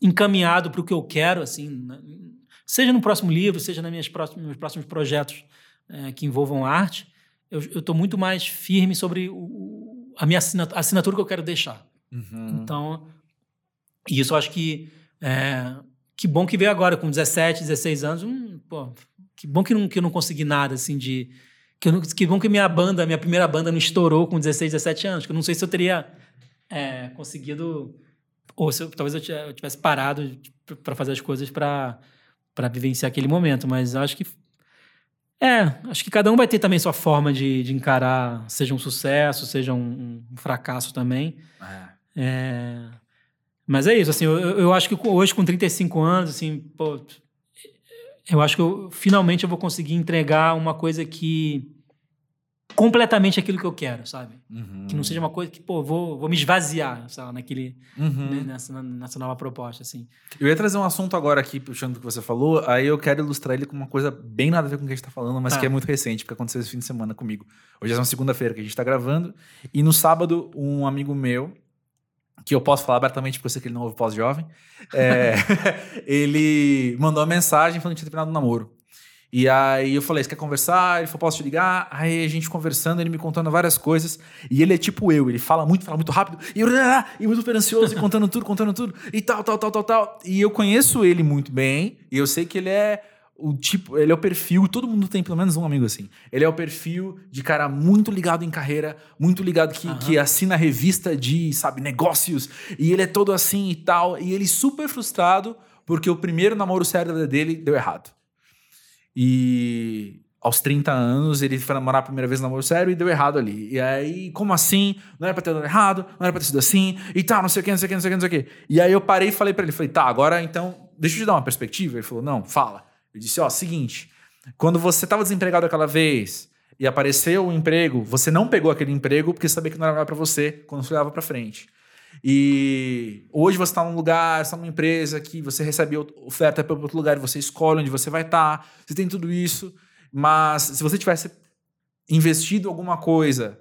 encaminhado para o que eu quero, assim, seja no próximo livro, seja nos meus próximos, meus próximos projetos é, que envolvam arte. Eu estou muito mais firme sobre o- a minha assinatura, a assinatura que eu quero deixar. Uhum. Então, isso eu acho que é, que bom que veio agora com 17, 16 anos. hum, pô, que bom que, não, que eu não consegui nada assim de que, não- que bom que minha banda, minha primeira banda não estourou com 16, 17 anos. Que eu não sei se eu teria é, conseguido ou se eu- talvez eu ti- eu tivesse parado para fazer as coisas para para vivenciar aquele momento, mas eu acho que é, acho que cada um vai ter também sua forma de, de encarar, seja um sucesso, seja um, um fracasso também. É. É, Mas é isso, assim, eu, eu acho que hoje com 35 anos, assim, pô, eu acho que eu, finalmente eu vou conseguir entregar uma coisa que completamente aquilo que eu quero, sabe? Uhum. Que não seja uma coisa que, pô, vou, vou me esvaziar, sabe, naquele, Uhum. né, nessa, nessa nova proposta, assim. Eu ia trazer um assunto agora aqui, puxando o que você falou, aí eu quero ilustrar ele com uma coisa bem nada a ver com o que a gente tá falando, mas Tá. que é muito recente, porque aconteceu esse fim de semana comigo. Hoje é uma segunda-feira que a gente tá gravando, e no sábado, um amigo meu, que eu posso falar abertamente porque eu sei que ele não ouve pós-jovem, é, ele mandou uma mensagem falando que tinha terminado o namoro. E aí eu falei, você quer conversar? Ele falou, posso te ligar? Aí a gente conversando, ele me contando várias coisas. E ele é tipo eu, ele fala muito, fala muito rápido, e, e muito ansioso, e contando tudo, contando tudo, e tal, tal, tal, tal, tal. E eu conheço ele muito bem, e eu sei que ele é o tipo, ele é o perfil, todo mundo tem pelo menos um amigo assim. Ele é o perfil de cara muito ligado em carreira, muito ligado que, Aham. que assina revista de, sabe, negócios, e ele é todo assim e tal, e ele super frustrado porque o primeiro namoro sério dele deu errado. E aos 30 anos ele foi namorar a primeira vez no namoro sério e deu errado ali. E aí, como assim? Não era pra ter dado errado, não era pra ter sido assim, e tal, não sei o que, não sei o que, não sei o que, não sei o que. E aí eu parei e falei pra ele, falei, tá, agora então, deixa eu te dar uma perspectiva. Ele falou, não, fala. Eu disse, ó, seguinte, quando você tava desempregado aquela vez e apareceu o emprego, você não pegou aquele emprego porque sabia que não era pra você quando você olhava pra frente. E hoje você está num lugar, está numa empresa que você recebe oferta para outro lugar, você escolhe onde você vai estar, você tem tudo isso, mas se você tivesse investido alguma coisa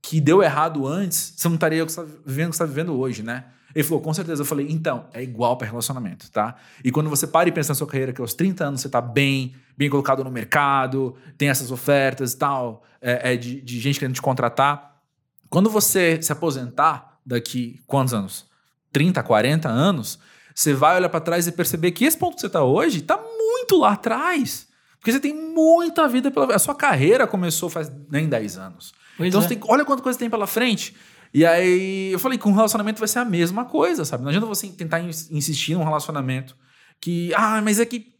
que deu errado antes, você não estaria vivendo o que você está vivendo hoje, né? Ele falou, com certeza. Eu falei, então, é igual para relacionamento, tá? E quando você para e pensa na sua carreira, que aos 30 anos você tá bem, bem colocado no mercado, tem essas ofertas e tal, é, é de, de gente querendo te contratar. Quando você se aposentar daqui quantos anos? 30, 40 anos, você vai olhar para trás e perceber que esse ponto que você tá hoje tá muito lá atrás. Porque você tem muita vida pela A sua carreira começou faz nem 10 anos. Pois então é. você tem, olha quanta coisa tem pela frente. E aí eu falei, com um relacionamento vai ser a mesma coisa, sabe? Não adianta você tentar ins- insistir num relacionamento que, ah, mas é que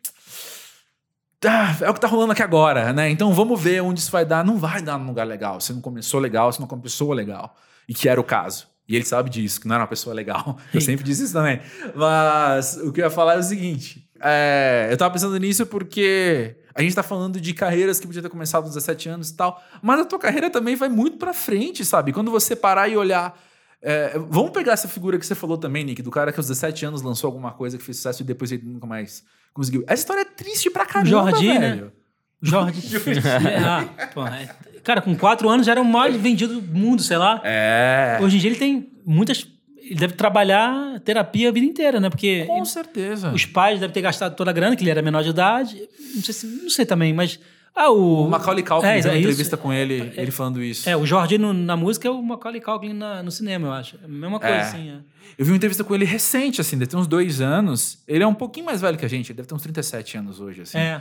ah, é o que tá rolando aqui agora, né? Então vamos ver onde isso vai dar. Não vai dar num lugar legal. Você não começou legal, você não começou legal. E que era o caso. E ele sabe disso, que não era uma pessoa legal. Eu sempre disse isso também. Mas o que eu ia falar é o seguinte: é, eu tava pensando nisso porque a gente tá falando de carreiras que podia ter começado aos 17 anos e tal. Mas a tua carreira também vai muito pra frente, sabe? Quando você parar e olhar. é, vamos pegar essa figura que você falou também, Nick, do cara que aos 17 anos lançou alguma coisa que fez sucesso e depois ele nunca mais conseguiu. Essa história é triste pra caramba, Jordi, né? velho. Jorge. ah, pô, é- cara, com quatro anos já era o mais vendido do mundo, sei lá. É. Hoje em dia ele tem muitas. Ele deve trabalhar terapia a vida inteira, né? Porque Com certeza. os pais devem ter gastado toda a grana, que ele era menor de idade. Não sei, se, não sei também, mas. Ah, o. O Macaulay Culkin é, fez uma é entrevista com ele, ele falando isso. É, o Jorge no- na música é o Macaulay Culkin na- no cinema, eu acho. É a mesma coisa, É. assim. É. Eu vi uma entrevista com ele recente, assim, deve ter uns dois anos. Ele é um pouquinho mais velho que a gente, ele deve ter uns 37 anos hoje, assim. É.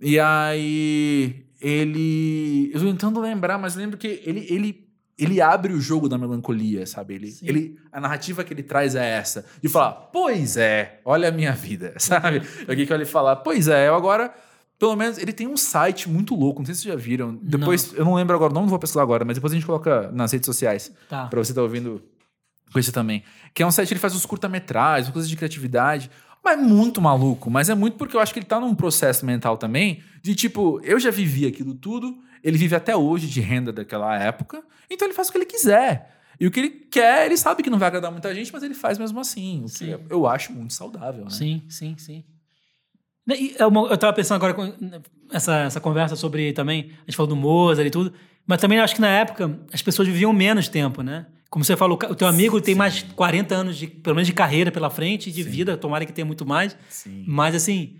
E aí, ele. Eu tô tentando lembrar, mas lembro que ele, ele, ele abre o jogo da melancolia, sabe? Ele, Sim. ele, a narrativa que ele traz é essa. De falar, pois é, olha a minha vida, sabe? Alguém que ele falar, pois é, eu agora. Pelo menos ele tem um site muito louco, não sei se vocês já viram. Depois, eu não lembro agora, não vou pesquisar agora, mas depois a gente coloca nas redes sociais. Tá. Pra você estar ouvindo conhecer também. Que é um site que ele faz uns curta-metragens, coisas de criatividade. Mas é muito maluco. Mas é muito porque eu acho que ele tá num processo mental também de tipo, eu já vivi aquilo tudo, ele vive até hoje de renda daquela época, então ele faz o que ele quiser. E o que ele quer, ele sabe que não vai agradar muita gente, mas ele faz mesmo assim. O que Sim. eu acho muito saudável, né? Sim, sim, sim. E é eu tava pensando agora com essa, essa conversa sobre também, a gente falou do Mozart e tudo, mas também acho que na época as pessoas viviam menos tempo, né? Como você falou, o teu amigo tem mais 40 anos, de, pelo menos de carreira pela frente, de Sim. vida, tomara que tenha muito mais. Sim. Mas assim,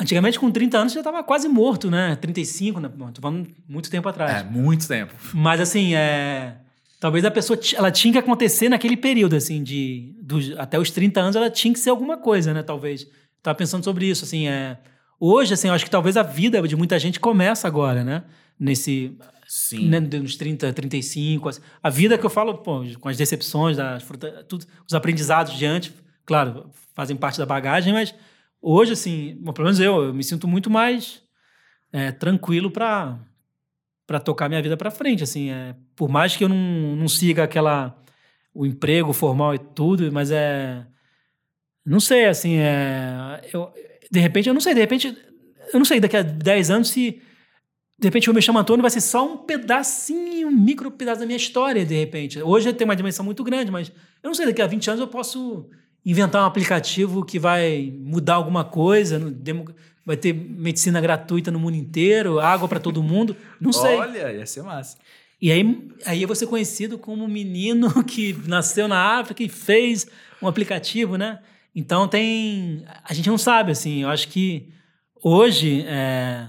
antigamente com 30 anos já tava quase morto, né? 35, né? Bom, tô falando muito tempo atrás. É, muito tempo. Mas assim, é. Talvez a pessoa ela tinha que acontecer naquele período, assim, de. dos- até os 30 anos, ela tinha que ser alguma coisa, né? Talvez. Tava pensando sobre isso, assim, é. Hoje, assim, eu acho que talvez a vida de muita gente começa agora, né? Nesse. Sim. Né, nos 30, 35. assim. A vida que eu falo, pô, com as decepções, das fruta- tudo, os aprendizados diante, claro, fazem parte da bagagem, mas hoje, assim, pelo menos eu, eu me sinto muito mais é, tranquilo para para tocar minha vida para frente, assim, é, por mais que eu não, não siga aquela o emprego formal e tudo, mas é não sei, assim, é eu, de repente eu não sei, de repente eu não sei daqui a 10 anos se de repente o Me Chama Antônio vai ser só um pedacinho, um micro pedaço da minha história, de repente. Hoje tem uma dimensão muito grande, mas eu não sei, daqui a 20 anos eu posso inventar um aplicativo que vai mudar alguma coisa, vai ter medicina gratuita no mundo inteiro, água para todo mundo, não sei. Olha, ia ser massa. E aí, aí eu vou ser conhecido como um menino que nasceu na África e fez um aplicativo, né? Então tem. A gente não sabe, assim. Eu acho que hoje. é,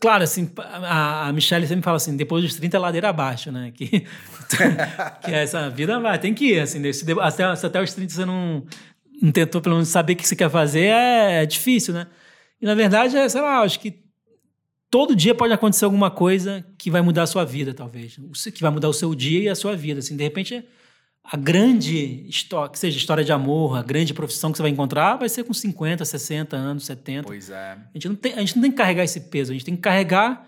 Claro, assim, a, a Michelle sempre fala assim, depois dos 30 é ladeira abaixo, né? Que, que essa vida vai, tem que ir, assim, até, até os 30 você não, não tentou pelo menos saber o que você quer fazer, é, é difícil, né? E na verdade, é, sei lá, acho que todo dia pode acontecer alguma coisa que vai mudar a sua vida, talvez. Que vai mudar o seu dia e a sua vida. Assim, de repente, a grande história, que seja história de amor, a grande profissão que você vai encontrar, vai ser com 50, 60 anos, 70. Pois é. A gente, não tem, a gente não tem que carregar esse peso, a gente tem que carregar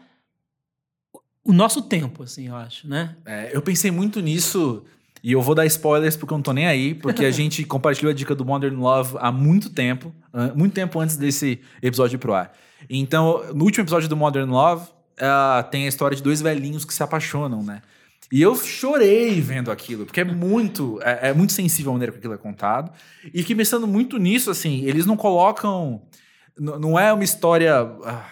o nosso tempo, assim, eu acho, né? É, eu pensei muito nisso e eu vou dar spoilers porque eu não tô nem aí, porque a gente compartilhou a dica do Modern Love há muito tempo, muito tempo antes desse episódio ir pro ar. Então, no último episódio do Modern Love, ah, tem a história de dois velhinhos que se apaixonam, né? E eu chorei vendo aquilo, porque é muito, é, é muito sensível a maneira que aquilo é contado. E que pensando muito nisso, assim, eles não colocam. Não é uma história. ah,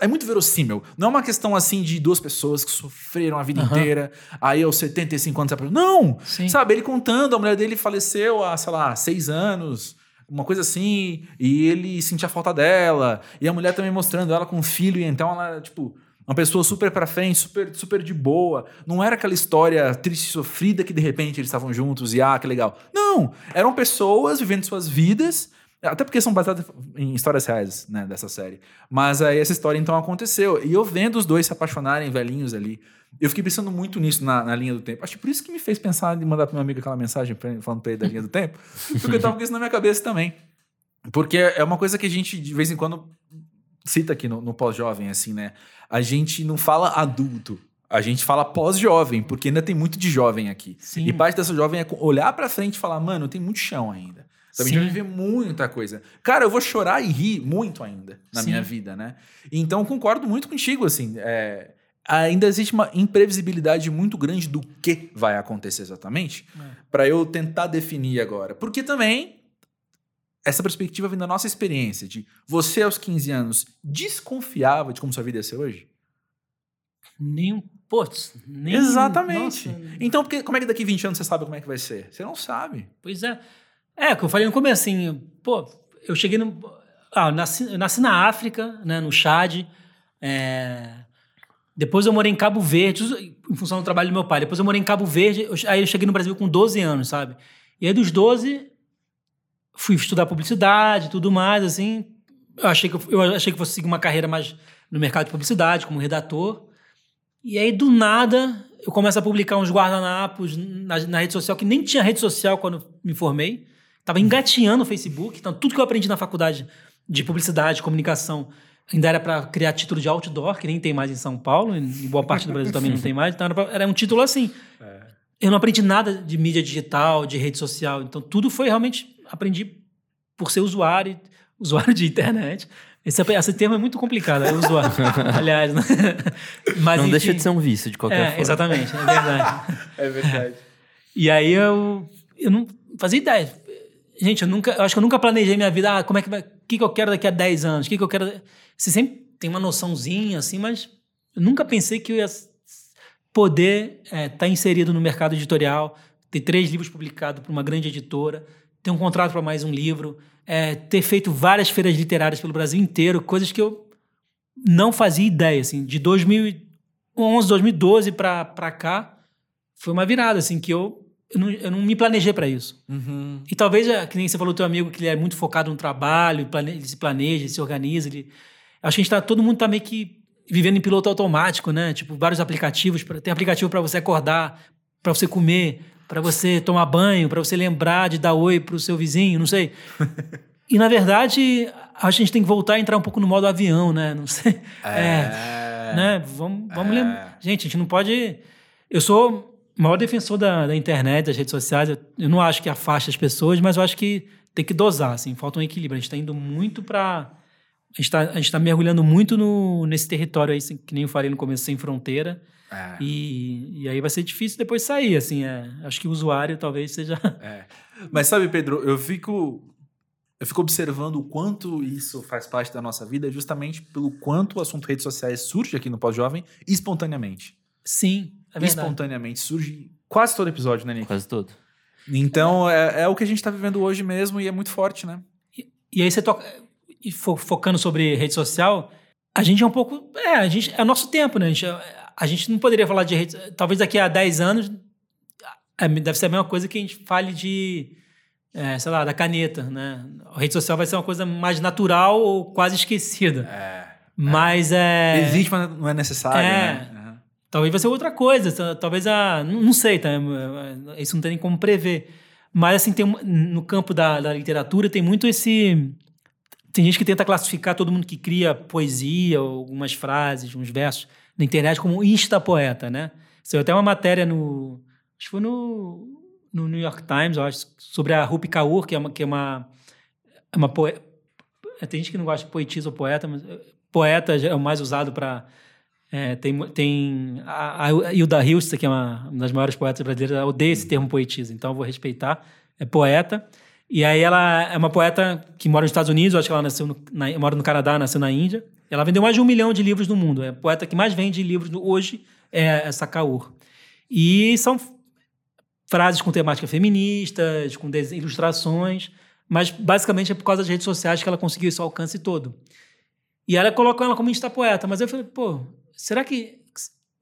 é muito verossímil. Não é uma questão assim de duas pessoas que sofreram a vida Aham. inteira, aí aos 75 anos. Não! Sim. Sabe, ele contando, a mulher dele faleceu há, sei lá, seis anos, uma coisa assim, e ele sentia falta dela, e a mulher também mostrando ela com um filho, e então ela tipo, uma pessoa super pra frente, super, super de boa. Não era aquela história triste e sofrida que de repente eles estavam juntos e ah, que legal. Não! Eram pessoas vivendo suas vidas Até porque são baseadas em histórias reais, né, dessa série. Mas aí essa história então aconteceu. E eu vendo os dois se apaixonarem, velhinhos ali, eu fiquei pensando muito nisso na, na linha do tempo. Acho que por isso que me fez pensar em mandar pro meu amigo aquela mensagem falando pra ele da linha do tempo. Porque eu tava com isso na minha cabeça também. Porque é uma coisa que a gente, de vez em quando, cita aqui no, no pós-jovem, assim, né? A gente não fala adulto. A gente fala pós-jovem, porque ainda tem muito de jovem aqui. Sim. E parte dessa jovem é olhar pra frente e falar, mano, tem muito chão ainda. Sabe? A gente vai viver muita coisa. Cara, eu vou chorar e rir muito ainda na Sim. minha vida, né? Então, concordo muito contigo, assim. é, ainda existe uma imprevisibilidade muito grande do que vai acontecer exatamente É. pra eu tentar definir agora. Porque também essa perspectiva vem da nossa experiência de você aos 15 anos desconfiava de como sua vida ia ser hoje? Nem um. Putz, nem. Exatamente. Nossa, Então, porque, como é que daqui 20 anos você sabe como é que vai ser? Você não sabe. Pois é. É, que eu falei no começo, assim, pô, eu cheguei no. Ah, eu nasci, eu nasci na África, né, no Chad. é, Depois eu morei em Cabo Verde, em função do trabalho do meu pai. Depois eu morei em Cabo Verde, eu- aí eu cheguei no Brasil com 12 anos, sabe? E aí dos 12, fui estudar publicidade e tudo mais, assim. Eu achei, que eu, eu achei que fosse seguir uma carreira mais no mercado de publicidade, como redator. E aí, do nada, eu começo a publicar uns guardanapos na, na rede social, que nem tinha rede social quando me formei. Tava engateando o Facebook. Então, tudo que eu aprendi na faculdade de publicidade, comunicação, ainda era para criar título de outdoor, que nem tem mais em São Paulo, e em boa parte do Brasil também não tem mais. Então, era, pra- era um título assim. Eu não aprendi nada de mídia digital, de rede social. Então, tudo foi realmente. Aprendi por ser usuário, usuário de internet. Esse, esse termo é muito complicado, é usuário. Aliás, né? Mas, não deixa enfim. de ser um vício, de qualquer É, forma. exatamente, é verdade. É verdade. E aí eu, eu não fazia ideia. Gente, eu nunca, eu acho que eu nunca planejei minha vida. Ah, como é que vai. O que, que eu quero daqui a 10 anos? O que, que eu quero. Você sempre tem uma noçãozinha, assim, mas eu nunca pensei que eu ia poder estar inserido no mercado editorial, ter três livros publicados por uma grande editora, ter um contrato para mais um livro, é, ter feito várias feiras literárias pelo Brasil inteiro, coisas que eu não fazia ideia, assim, de 2011, 2012 para cá, foi uma virada, assim, que eu, eu, não, eu não me planejei para isso. Uhum. E talvez, é, que nem você falou, teu amigo, que ele é muito focado no trabalho, ele se planeja, ele se organiza, ele... Acho que a gente tá, todo mundo tá meio que vivendo em piloto automático, né? Tipo, vários aplicativos, pra- tem aplicativo para você acordar, para você comer, para você tomar banho, para você lembrar de dar oi pro seu vizinho, não sei. E, na verdade, a gente tem que voltar a entrar um pouco no modo avião, né? Não sei. É, né? Vamos, vamos É. lembrar. Gente, a gente não pode. Eu sou o maior defensor da, da internet, das redes sociais. Eu, eu não acho que afasta as pessoas, mas eu acho que tem que dosar, assim, falta um equilíbrio. A gente está indo muito para. A gente está tá mergulhando muito no, nesse território aí, que nem eu falei no começo, sem fronteira. É. E, e aí vai ser difícil depois sair, assim. É, acho que o usuário talvez seja. É. Mas sabe, Pedro, eu fico eu fico observando o quanto isso faz parte da nossa vida, justamente pelo quanto o assunto redes sociais surge aqui no Pós-Jovem espontaneamente. Sim, é verdade. espontaneamente. Surge quase todo episódio, né, Nick? Quase todo. Então é, é o que a gente tá vivendo hoje mesmo e é muito forte, né? E aí você toca. E fo- focando sobre rede social, a gente é um pouco. É, a gente, é o nosso tempo, né? A gente, a gente não poderia falar de rede. Talvez daqui a 10 anos é, deve ser a mesma coisa que a gente fale de. é, sei lá, da caneta, né? A rede social vai ser uma coisa mais natural ou quase esquecida. É. Mas é. Existe, mas não é necessário, É. né? Uhum. Talvez vai ser outra coisa. ta- Talvez a. Não sei, tá? Isso não tem nem como prever. Mas, assim, tem, no campo da, da literatura tem muito esse. Tem gente que tenta classificar todo mundo que cria poesia, ou algumas frases, uns versos na internet como insta-poeta, né? Saiu até uma matéria no. Acho que foi no, no New York Times, eu acho, sobre a Rupi Kaur, que é uma. Que é uma, é uma poe... Tem gente que não gosta de poetisa ou poeta, mas poeta é o mais usado para. tem tem a, a Hilda Hilst, que é uma, uma das maiores poetas brasileiras, ela odeia esse termo poetisa, então eu vou respeitar. É poeta. E aí ela é uma poeta que mora nos Estados Unidos, acho que ela nasceu no, na, mora no Canadá, nasceu na Índia. Ela vendeu mais de um milhão de livros no mundo. É a poeta que mais vende livros hoje é essa Kaur. E são frases com temática feministas, com ilustrações, mas basicamente é por causa das redes sociais que ela conseguiu esse alcance todo. E ela colocou ela como insta-poeta, mas eu falei, pô, será que...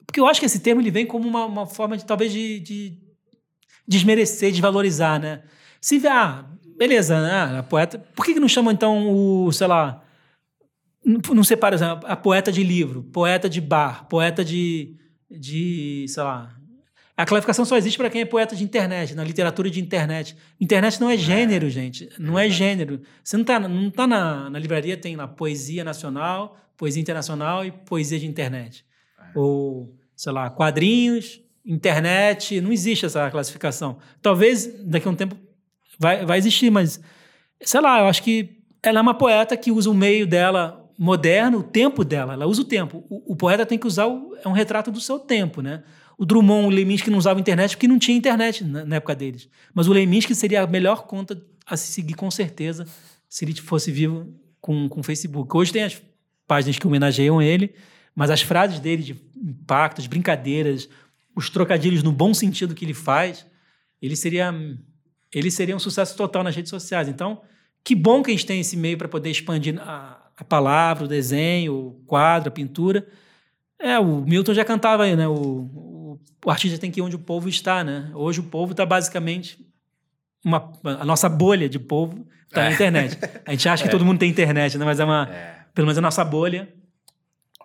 Porque eu acho que esse termo ele vem como uma, uma forma de, talvez, de, de desmerecer, desvalorizar, né? Se ah, beleza, né? A poeta. Por que, que não chamam então o, sei lá. Não, separa exemplo, a poeta de livro, poeta de bar, poeta de. de sei lá. A classificação só existe para quem é poeta de internet, na literatura de internet. Internet não é gênero, gente. Não é gênero. Você não está não tá na, na livraria, tem lá poesia nacional, poesia internacional e poesia de internet. Ou, sei lá, quadrinhos, internet. Não existe essa classificação. Talvez daqui a um tempo vai, vai existir, mas sei lá, eu acho que ela é uma poeta que usa o meio dela moderno, o tempo dela, ela usa o tempo. O, o poeta tem que usar, o, é um retrato do seu tempo, né? O Drummond, o Leminski não usava internet porque não tinha internet na, na época deles. Mas o Leminski seria a melhor conta a se seguir com certeza se ele fosse vivo com o Facebook. Hoje tem as páginas que homenageiam ele, mas as frases dele de impacto, as brincadeiras, os trocadilhos no bom sentido que ele faz, ele seria ele seria um sucesso total nas redes sociais. Então, que bom que a gente tem esse meio para poder expandir a, a, palavra, o desenho, o quadro, a pintura. É, o Milton já cantava aí, né? O, o, o artista tem que ir onde o povo está, né? Hoje o povo está basicamente uma, a nossa bolha de povo está é. na internet. A gente acha que é. todo mundo tem internet, né? Mas é uma, é. pelo menos a nossa bolha.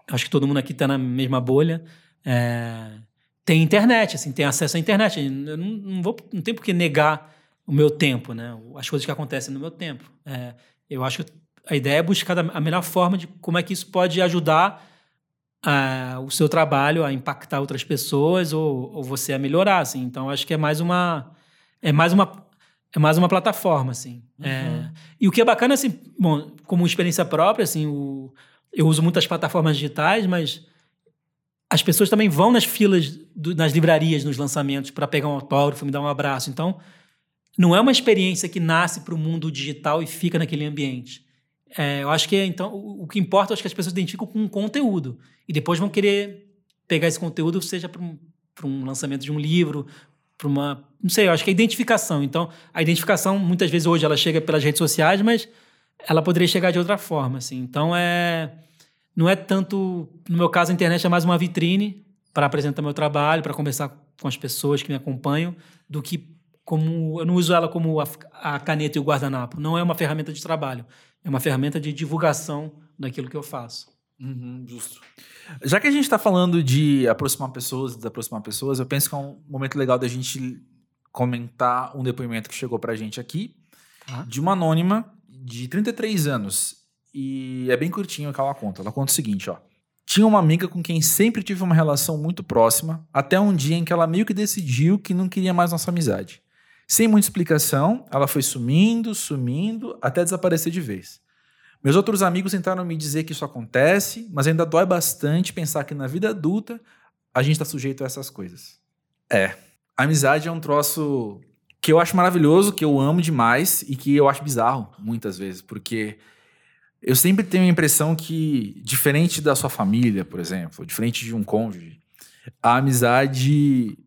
Acho que todo mundo aqui está na mesma bolha. É, tem internet, assim, tem acesso à internet. Eu não, não, vou, não tem por que negar o meu tempo, né? As coisas que acontecem no meu tempo. É, eu acho que a ideia é buscar a melhor forma de como é que isso pode ajudar uh, o seu trabalho a impactar outras pessoas ou, ou você a melhorar, assim. Então, acho que é mais uma é mais uma é mais uma plataforma, assim. É, uhum. É, e o que é bacana, assim, bom, como experiência própria, assim, o, eu uso muitas plataformas digitais, mas as pessoas também vão nas filas, do, nas livrarias, nos lançamentos, para pegar um autógrafo, me dar um abraço. Então, não é uma experiência que nasce para o mundo digital e fica naquele ambiente. É, eu acho que então o, que importa é que as pessoas identificam com um conteúdo e depois vão querer pegar esse conteúdo, seja para um, um lançamento de um livro, para uma. Não sei, eu acho que é identificação. Então, a identificação, muitas vezes hoje, ela chega pelas redes sociais, mas ela poderia chegar de outra forma. Assim. Então, é. Não é tanto. No meu caso, a internet é mais uma vitrine para apresentar meu trabalho, para conversar com as pessoas que me acompanham, do que como eu não uso ela como a, a caneta e o guardanapo. Não é uma ferramenta de trabalho, é uma ferramenta de divulgação daquilo que eu faço. Uhum, justo. Já que a gente está falando de aproximar pessoas, desaproximar pessoas, eu penso que é um momento legal da gente comentar um depoimento que chegou para a gente aqui, tá. de uma anônima de 33 anos. E é bem curtinho o que ela conta. Ela conta o seguinte, ó. Tinha uma amiga com quem sempre tive uma relação muito próxima, até um dia em que ela meio que decidiu que não queria mais nossa amizade. Sem muita explicação, ela foi sumindo, sumindo, até desaparecer de vez. Meus outros amigos tentaram me dizer que isso acontece, mas ainda dói bastante pensar que na vida adulta a gente está sujeito a essas coisas. É, a amizade é um troço que eu acho maravilhoso, que eu amo demais e que eu acho bizarro muitas vezes, porque eu sempre tenho a impressão que, diferente da sua família, por exemplo, diferente de um cônjuge, a amizade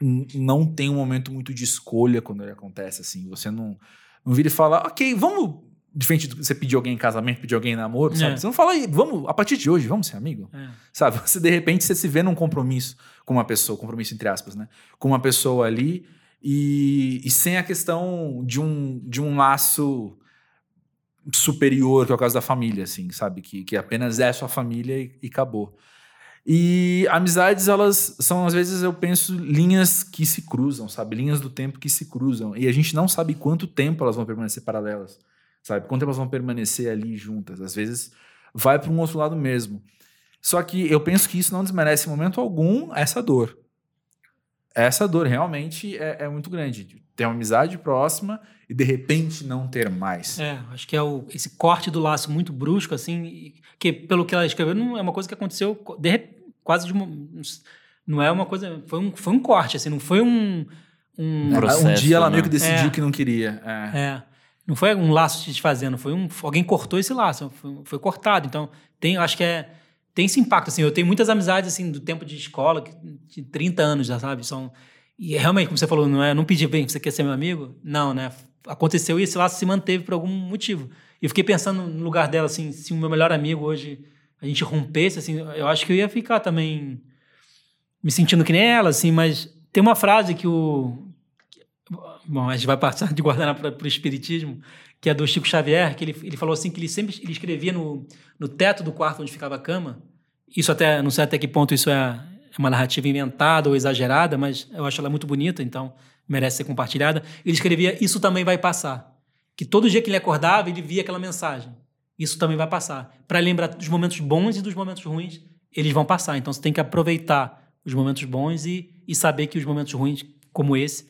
não tem um momento muito de escolha quando ele acontece assim. Você não, não vira e fala, ok, vamos. Diferente de você pedir alguém em casamento, pedir alguém em namoro, sabe? É. Você não fala, vamos, a partir de hoje, vamos ser amigo? É. Sabe? Você, de repente, você se vê num compromisso com uma pessoa, compromisso entre aspas, né? Com uma pessoa ali e, e sem a questão de um, de um laço superior, que é o caso da família, assim, sabe? Que, que apenas é sua família e, e acabou. E amizades, elas são, às vezes, eu penso, linhas que se cruzam, sabe? Linhas do tempo que se cruzam. E a gente não sabe quanto tempo elas vão permanecer paralelas, sabe? Quanto tempo elas vão permanecer ali juntas. Às vezes, vai para um outro lado mesmo. Só que eu penso que isso não desmerece em momento algum essa dor. Essa dor realmente é, é muito grande. Ter uma amizade próxima e de repente não ter mais. É, acho que é o, esse corte do laço muito brusco, assim, que pelo que ela escreveu, não é uma coisa que aconteceu de, quase de uma. Não é uma coisa. Foi um, foi um corte, assim, não foi um. Um, Processo, um dia ela meio que né? decidiu é, que não queria. É. é. Não foi um laço se desfazendo, foi um. Alguém cortou esse laço, foi, foi cortado. Então, tem, acho que é. Tem esse impacto, assim. Eu tenho muitas amizades, assim, do tempo de escola, de 30 anos já, sabe? São. E realmente, como você falou, não é. Não pedi bem, você quer ser meu amigo? Não, né? Aconteceu e esse laço se manteve por algum motivo. E eu fiquei pensando no lugar dela, assim, se o meu melhor amigo hoje a gente rompesse, assim, eu acho que eu ia ficar também me sentindo que nem ela, assim, mas tem uma frase que o, Bom, a gente vai passar de Guaraná para o Espiritismo, que é do Chico Xavier, que ele, ele falou assim que ele sempre ele escrevia no, no teto do quarto onde ficava a cama. Isso até, não sei até que ponto isso é, é uma narrativa inventada ou exagerada, mas eu acho ela muito bonita, então merece ser compartilhada. Ele escrevia: Isso também vai passar. Que todo dia que ele acordava, ele via aquela mensagem. Isso também vai passar. Para lembrar dos momentos bons e dos momentos ruins, eles vão passar. Então você tem que aproveitar os momentos bons e, e saber que os momentos ruins, como esse,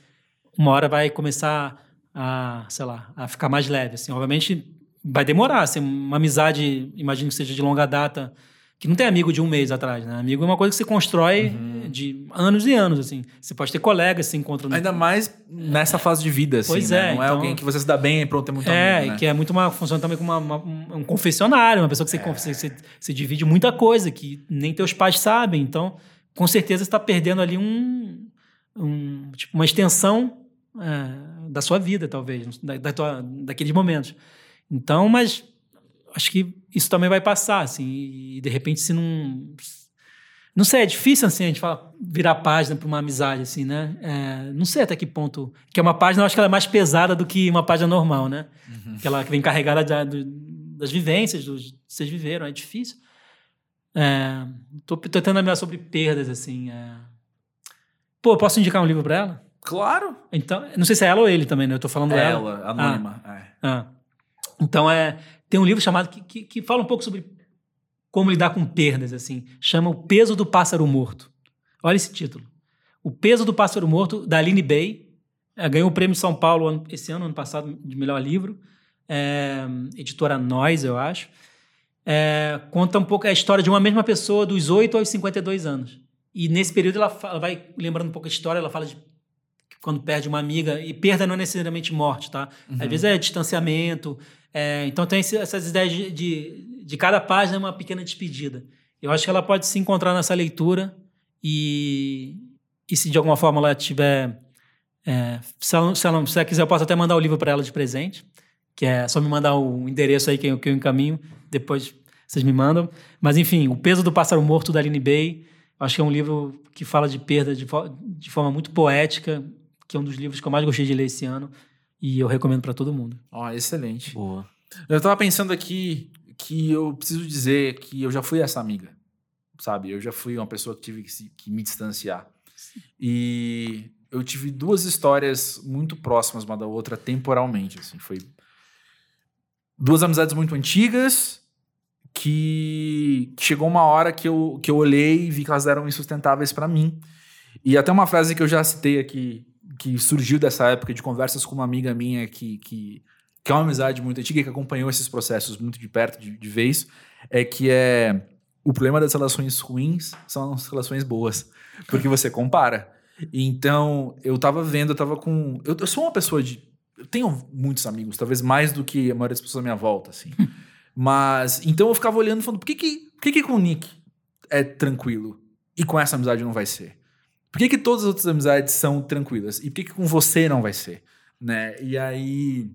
uma hora vai começar a, sei lá, a ficar mais leve. Assim, obviamente vai demorar. Assim, uma amizade, imagino que seja de longa data, que não tem amigo de um mês atrás, né? Amigo é uma coisa que você constrói uhum. de anos e anos, assim. Você pode ter colegas, se encontra... No... Ainda mais nessa fase de vida, assim, Pois né? é. Não é então... alguém que você se dá bem e pronto, é muito é, amigo, né? que é muito uma... Funciona também como uma, uma, um confessionário, uma pessoa que você, é. você, você, você, divide muita coisa, que nem teus pais sabem. Então, com certeza, você está perdendo ali um... um tipo, uma extensão é, da sua vida, talvez, da, da tua, daqueles momentos. Então, mas acho que isso também vai passar, assim, e de repente se não... Não sei, é difícil assim a gente fala, virar página para uma amizade, assim, né? É, não sei até que ponto. Que é uma página, eu acho que ela é mais pesada do que uma página normal, né? Uhum. Que ela vem carregada de, das vivências, dos que vocês viveram, é difícil. É, tô, tô tentando lembrar sobre perdas, assim. É... Pô, posso indicar um livro para ela? Claro! Então, não sei se é ela ou ele também, né? Eu tô falando é ela. Ela, anônima. Ah. É. Ah. Então, é, tem um livro chamado que, que, que, fala um pouco sobre como lidar com perdas, assim. Chama O Peso do Pássaro Morto. Olha esse título. O Peso do Pássaro Morto, da Aline Bay. É, ganhou o prêmio de São Paulo esse ano, ano passado, de melhor livro. É, editora Nós, eu acho. É, conta um pouco a história de uma mesma pessoa dos 8 aos 52 anos. E nesse período ela, fala, ela vai lembrando um pouco a história, ela fala de quando perde uma amiga, e perda não é necessariamente morte, tá? Uhum. Às vezes é distanciamento, é, então tem essas ideias de, de, de, cada página uma pequena despedida. Eu acho que ela pode se encontrar nessa leitura e, e se de alguma forma ela tiver... É, se, ela, se, ela, se ela quiser, eu posso até mandar o livro para ela de presente, que é só me mandar o endereço aí que eu, que eu encaminho, depois vocês me mandam. Mas enfim, O Peso do Pássaro Morto, da Aline Bay, acho que é um livro que fala de perda de, de forma muito poética, que é um dos livros que eu mais gostei de ler esse ano. E eu recomendo para todo mundo. Ó, oh, excelente. Boa. Eu tava pensando aqui que eu preciso dizer que eu já fui essa amiga, sabe? Eu já fui uma pessoa que tive que, se, que me distanciar. Sim. E eu tive duas histórias muito próximas uma da outra temporalmente, assim. Foi duas amizades muito antigas que chegou uma hora que eu, que eu olhei e vi que elas eram insustentáveis para mim. E até uma frase que eu já citei aqui que surgiu dessa época de conversas com uma amiga minha que, que, que é uma amizade muito antiga e que acompanhou esses processos muito de perto, de, de vez, é que é o problema das relações ruins são as relações boas, porque você compara. Então, eu tava vendo, eu tava com. Eu, eu sou uma pessoa de. Eu tenho muitos amigos, talvez mais do que a maioria das pessoas à minha volta, assim. Mas, então eu ficava olhando e falando, por que que, por que que com o Nick é tranquilo e com essa amizade não vai ser? Por que, que todas as outras amizades são tranquilas? E por que, que com você não vai ser? Né? E aí,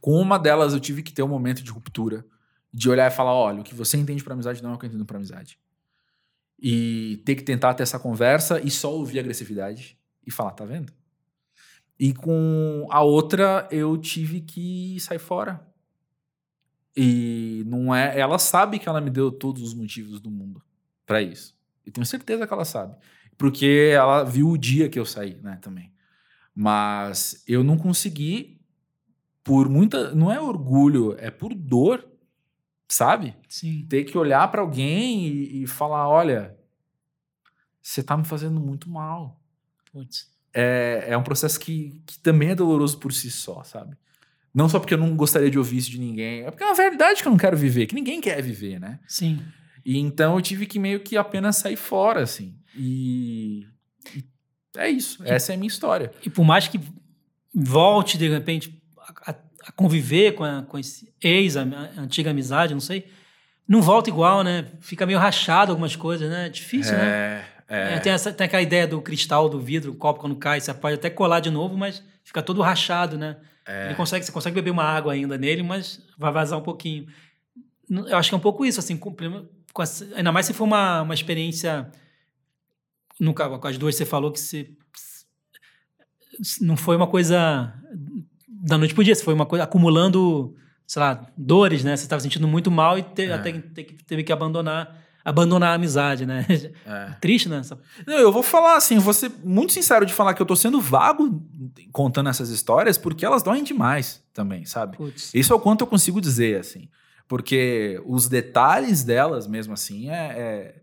com uma delas, eu tive que ter um momento de ruptura. De olhar e falar: olha, o que você entende para amizade não é o que eu entendo para amizade. E ter que tentar ter essa conversa e só ouvir agressividade e falar: tá vendo? E com a outra, eu tive que sair fora. E não é. Ela sabe que ela me deu todos os motivos do mundo para isso. Eu tenho certeza que ela sabe porque ela viu o dia que eu saí, né, também. Mas eu não consegui por muita, não é orgulho, é por dor, sabe? Sim. Ter que olhar para alguém e, e, falar, olha, você tá me fazendo muito mal. Putz. É, é um processo que, que também é doloroso por si só, sabe? Não só porque eu não gostaria de ouvir isso de ninguém, é porque é uma verdade que eu não quero viver, que ninguém quer viver, né? Sim. E então eu tive que meio que apenas sair fora, assim. E, e é isso. Essa é a minha história. E por mais que volte, de repente, a, a conviver com, a, com esse ex, a, a, antiga amizade, não sei, não volta igual, né? Fica meio rachado algumas coisas, né? É difícil, né? é, né? É. É, tem, essa, tem aquela ideia do cristal, do vidro, o copo quando cai, você pode até colar de novo, mas fica todo rachado, né? É. Ele consegue, você consegue beber uma água ainda nele, mas vai vazar um pouquinho. Eu acho que é um pouco isso, assim, com, com essa, ainda mais se for uma, uma experiência no, com as duas você falou que você não foi uma coisa da noite pro dia, foi uma coisa acumulando, sei lá, dores, né? Você estava sentindo muito mal e te, É. até que teve, que- abandonar, abandonar a amizade, né? É. Triste, né? Essa- Não, eu vou falar assim, vou ser muito sincero de falar que eu tô sendo vago contando essas histórias porque elas doem demais também, sabe? Putz. Isso é o quanto eu consigo dizer, assim. Porque os detalhes delas, mesmo assim, é, é-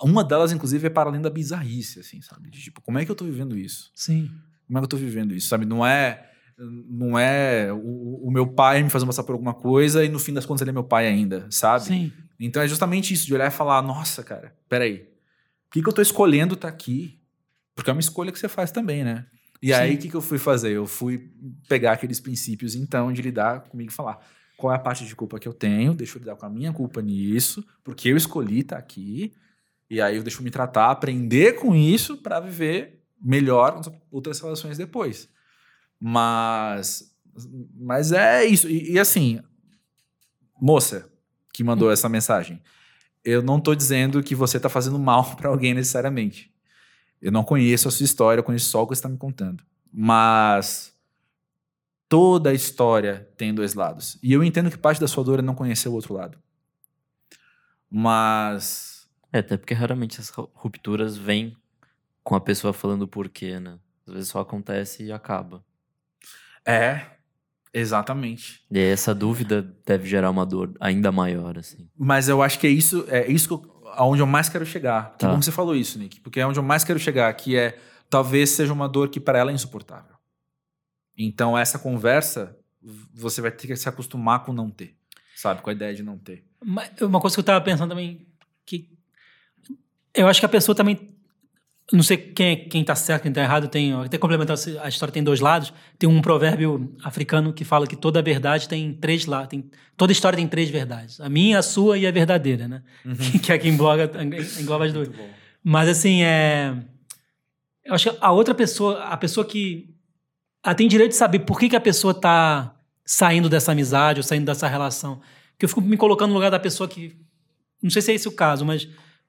Uma delas, inclusive, é para além da bizarrice, assim, sabe? De, tipo, como é que eu tô vivendo isso? Sim. Como é que eu tô vivendo isso, sabe? Não é... Não é o, o meu pai me fazendo passar por alguma coisa e no fim das contas ele é meu pai ainda, sabe? Sim. Então é justamente isso, de olhar e falar, nossa, cara, peraí, por que, que eu tô escolhendo estar aqui? Porque é uma escolha que você faz também, né? E aí, Sim. o que, que eu fui fazer? Eu fui pegar aqueles princípios, então, de lidar comigo e falar qual é a parte de culpa que eu tenho, deixa eu lidar com a minha culpa nisso, porque eu escolhi estar aqui, e aí eu deixo me tratar, aprender com isso para viver melhor outras relações depois. Mas, mas é isso. E, e assim, moça que mandou essa mensagem, eu não tô dizendo que você tá fazendo mal para alguém necessariamente. Eu não conheço a sua história, eu conheço só o que você está me contando. Mas toda história tem dois lados. E eu entendo que parte da sua dor é não conhecer o outro lado. Mas É, até porque raramente as ru- rupturas vêm com a pessoa falando o porquê, né? Às vezes só acontece e acaba. é exatamente. E aí essa dúvida deve gerar uma dor ainda maior, assim. Mas eu acho que é isso, é isso que eu, aonde eu mais quero chegar. Que Tá. bom que você falou isso, Nick, porque é onde eu mais quero chegar, que é talvez seja uma dor que para ela é insuportável. Então essa conversa você vai ter que se acostumar com não ter, sabe, com a ideia de não ter. Mas Uma coisa que eu tava pensando também, que eu acho que a pessoa também, não sei quem, é- quem tá certo, quem tá errado, tem, até complementando, a história tem dois lados, tem um provérbio africano que fala que toda verdade tem três lados, tem, toda história tem três verdades, a minha, a sua e a verdadeira, né? que é que engloba, engloba as duas. Mas assim, é. Eu acho que a outra pessoa, a pessoa que. Ela tem direito de saber por que, que a pessoa tá saindo dessa amizade ou saindo dessa relação. Que eu fico me colocando no lugar da pessoa que. Não sei se é esse o caso, mas,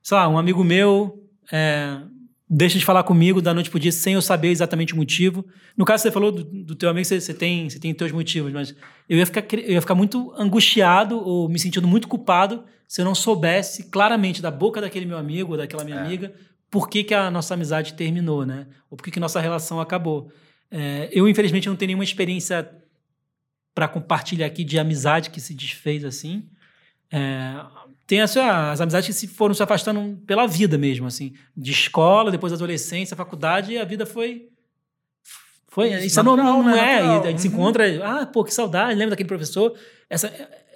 sei lá, um amigo meu é, deixa de falar comigo da noite pro dia sem eu saber exatamente o motivo. No caso, você falou do, do teu amigo, você, você tem você tem teus motivos, mas eu ia, ficar, eu ia ficar muito angustiado ou me sentindo muito culpado se eu não soubesse claramente da boca daquele meu amigo ou daquela minha É. amiga por que, que a nossa amizade terminou, né? Ou por que, que nossa relação acabou. É, eu, infelizmente, não tenho nenhuma experiência para compartilhar aqui de amizade que se desfez assim. É, tem as, as amizades que se foram se afastando pela vida mesmo, assim. De escola, depois adolescência, faculdade, e a vida foi... Foi, Isso, isso, é natural, normal, não né? é? Natural. A gente se Uhum. encontra, ah, pô, que saudade, lembra daquele professor? Essa,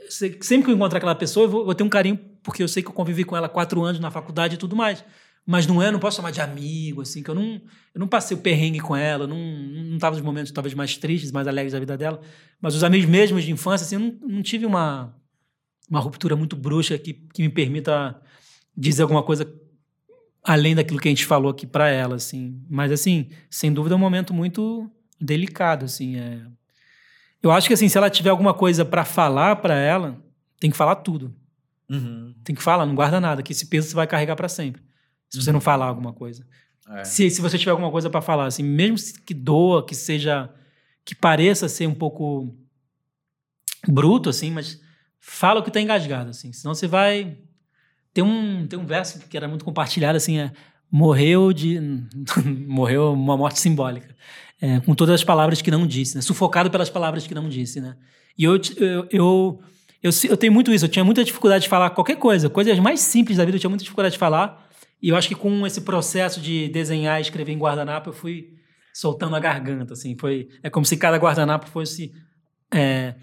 se- sempre que eu encontrar aquela pessoa, eu vou, vou ter um carinho, porque eu sei que eu convivi com ela quatro anos na faculdade e tudo mais. Mas não é, não posso chamar de amigo, assim, que eu não, eu não passei o perrengue com ela, não, não tava nos momentos talvez mais tristes, mais alegres da vida dela. Mas os amigos mesmos de infância, assim, eu não, não tive uma, uma ruptura muito bruxa que, que me permita dizer alguma coisa além daquilo que a gente falou aqui para ela, assim. Mas, assim, sem dúvida é um momento muito delicado, assim. É... Eu acho que, assim, se ela tiver alguma coisa para falar para ela, tem que falar tudo. Uhum. Tem que falar, não guarda nada, que esse peso você vai carregar para sempre. Se você não falar alguma coisa. É. Se, se você tiver alguma coisa para falar, assim, mesmo que doa, que seja, que pareça ser um pouco bruto, assim, mas fala o que tá engasgado, assim, senão você vai tem um tem um verso que era muito compartilhado, assim, é morreu de morreu uma morte simbólica, é, com todas as palavras que não disse, né? sufocado pelas palavras que não disse, né? E eu eu, eu eu, eu tenho muito isso, eu tinha muita dificuldade de falar qualquer coisa, coisas mais simples da vida, eu tinha muita dificuldade de falar. E eu acho que com esse processo de desenhar e escrever em guardanapo, eu fui soltando a garganta, assim. Foi, é como se cada guardanapo fosse é,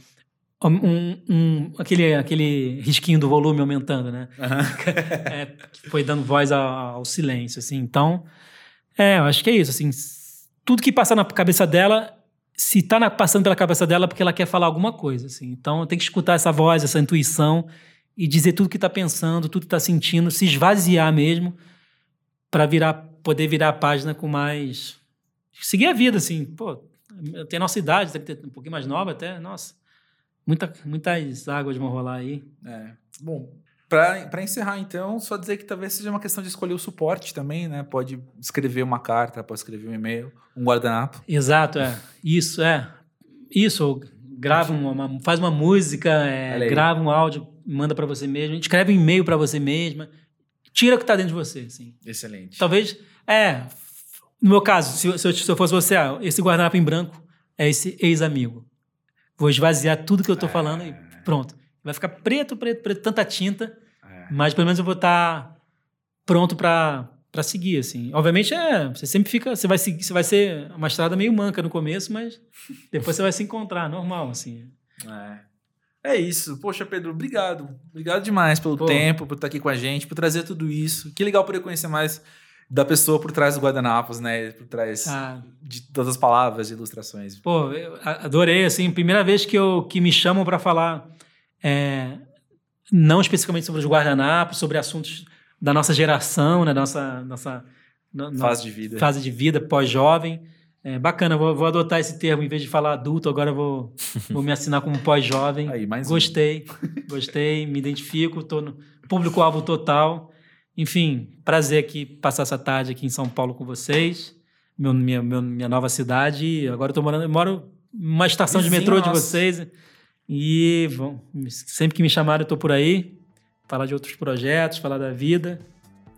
um, um- aquele, aquele risquinho do volume aumentando, né? É, que foi dando voz ao, ao silêncio, assim. Então, é, eu acho que é isso, assim. Tudo que passa na cabeça dela, se tá na- passando pela cabeça dela, é porque ela quer falar alguma coisa, assim. Então, tem que escutar essa voz, essa intuição e dizer tudo que tá pensando, tudo que tá sentindo, se esvaziar mesmo para virar, poder virar a página com mais seguir a vida, assim. Pô, a nossa idade, deve ter um pouquinho mais nova até, nossa. Muita, muitas águas vão rolar aí. É. Bom, pra encerrar, então, só dizer que talvez seja uma questão de escolher o suporte também, né? Pode escrever uma carta, pode escrever um e-mail, um guardanapo. Exato, é. Isso, é. Isso, grava uma, faz uma música, é, grava um áudio, manda pra você mesmo, escreve um e-mail pra você mesma, tira o que tá dentro de você, assim. Excelente. Talvez, é, no meu caso, se, eu- se eu, se eu fosse você, ah, esse guardanapo em branco é esse ex-amigo. Vou esvaziar tudo que eu tô falando e pronto. Vai ficar preto, preto, preto, tanta tinta, É. mas pelo menos eu vou estar pronto pra para seguir, assim. Obviamente, é, você sempre fica, você vai seguir, você vai ser uma estrada meio manca no começo, mas depois você vai se encontrar, normal, assim. É. É isso. Poxa, Pedro, obrigado. Obrigado demais pelo Pô. tempo, por estar aqui com a gente, por trazer tudo isso. Que legal poder conhecer mais da pessoa por trás do guardanapos, né? Por trás Ah, de todas as palavras e ilustrações. Pô, eu adorei, assim, primeira vez que, eu, que me chamam para falar, é, não especificamente sobre os guardanapos, sobre assuntos da nossa geração, né, da nossa, nossa, no- Fase de vida. fase de vida, pós-jovem. É, bacana, vou, vou adotar esse termo, em vez de falar adulto, agora vou, vou me assinar como pós-jovem. Aí, mais um. Gostei, gostei, me identifico, tô no público-alvo total. Enfim, prazer aqui passar essa tarde aqui em São Paulo com vocês. Meu, minha, meu- minha nova cidade. Agora eu tô morando, eu moro numa estação de Vizinho metrô de nosso. vocês. E bom, sempre que me chamaram, eu tô por aí. Falar de outros projetos, falar da vida.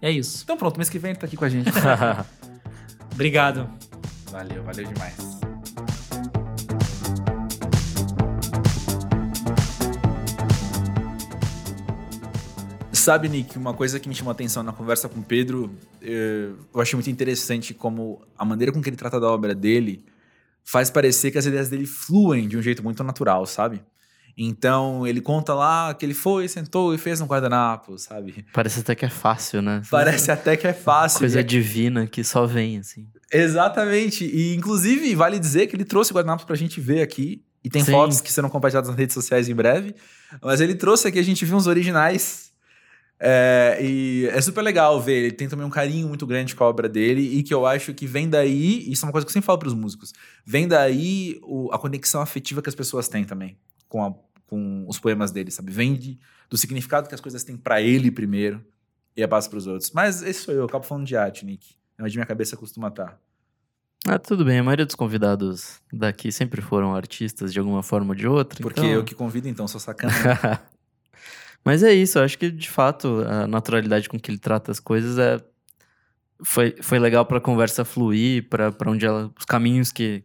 É isso. Então pronto, mês que vem tá aqui com a gente. Obrigado. valeu, valeu demais. Sabe, Nick, uma coisa que me chamou a atenção na conversa com o Pedro, eh, eu achei muito interessante como a maneira com que ele trata da obra dele faz parecer que as ideias dele fluem de um jeito muito natural, sabe? Então, ele conta lá que ele foi, sentou e fez um guardanapo, sabe? Parece até que é fácil, né? Parece até que é fácil. Coisa e é divina que só vem, assim. Exatamente. E, inclusive, vale dizer que ele trouxe guardanapos pra gente ver aqui. E tem Sim. fotos que serão compartilhadas nas redes sociais em breve. Mas ele trouxe aqui, a gente viu uns originais. É, e é super legal ver. Ele tem também um carinho muito grande com a obra dele. E que eu acho que vem daí. Isso é uma coisa que eu sempre falo pros músicos. Vem daí o- a conexão afetiva que as pessoas têm também com, a- com os poemas dele, sabe? Vem de- do significado que as coisas têm pra ele primeiro. E é passa pros outros. Mas esse sou eu, eu acabo falando de arte, Nick. É onde minha cabeça costuma estar. Ah, tudo bem. A maioria dos convidados daqui sempre foram artistas de alguma forma ou de outra. Porque então... eu que convido, então, sou sacana. Mas é isso, eu acho que de fato a naturalidade com que ele trata as coisas é foi, foi legal pra conversa fluir, pra onde ela, os caminhos que,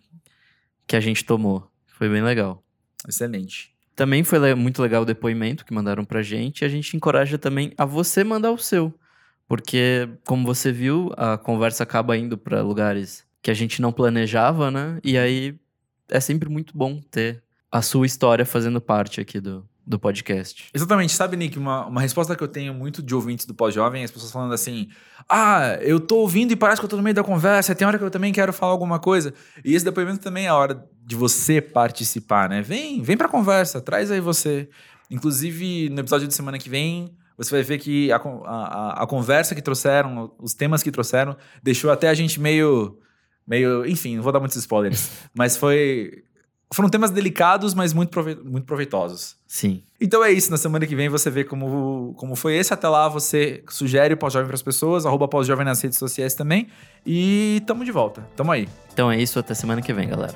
que a gente tomou. Foi bem legal. Excelente. Também foi le- muito legal o depoimento que mandaram pra gente e a gente encoraja também a você mandar o seu. Porque, como você viu, a conversa acaba indo pra lugares que a gente não planejava, né? E aí é sempre muito bom ter a sua história fazendo parte aqui do, do podcast. Exatamente. Sabe, Nick, uma, uma resposta que eu tenho muito de ouvintes do pós-jovem, as pessoas falando assim: Ah, eu tô ouvindo e parece que eu tô no meio da conversa, tem hora que eu também quero falar alguma coisa. E esse depoimento também é a hora de você participar, né? Vem, vem pra conversa, traz aí você. Inclusive, no episódio de semana que vem, você vai ver que a, a- a conversa que trouxeram, os temas que trouxeram, deixou até a gente meio. meio enfim, não vou dar muitos spoilers. mas foi. Foram temas delicados, mas muito, prove- muito proveitosos. Sim. Então é isso, na semana que vem você vê como, como foi esse. Até lá você sugere o pós-jovem para as pessoas, arroba pós-jovem nas redes sociais também. E tamo de volta. Tamo aí. Então é isso, até semana que vem, galera.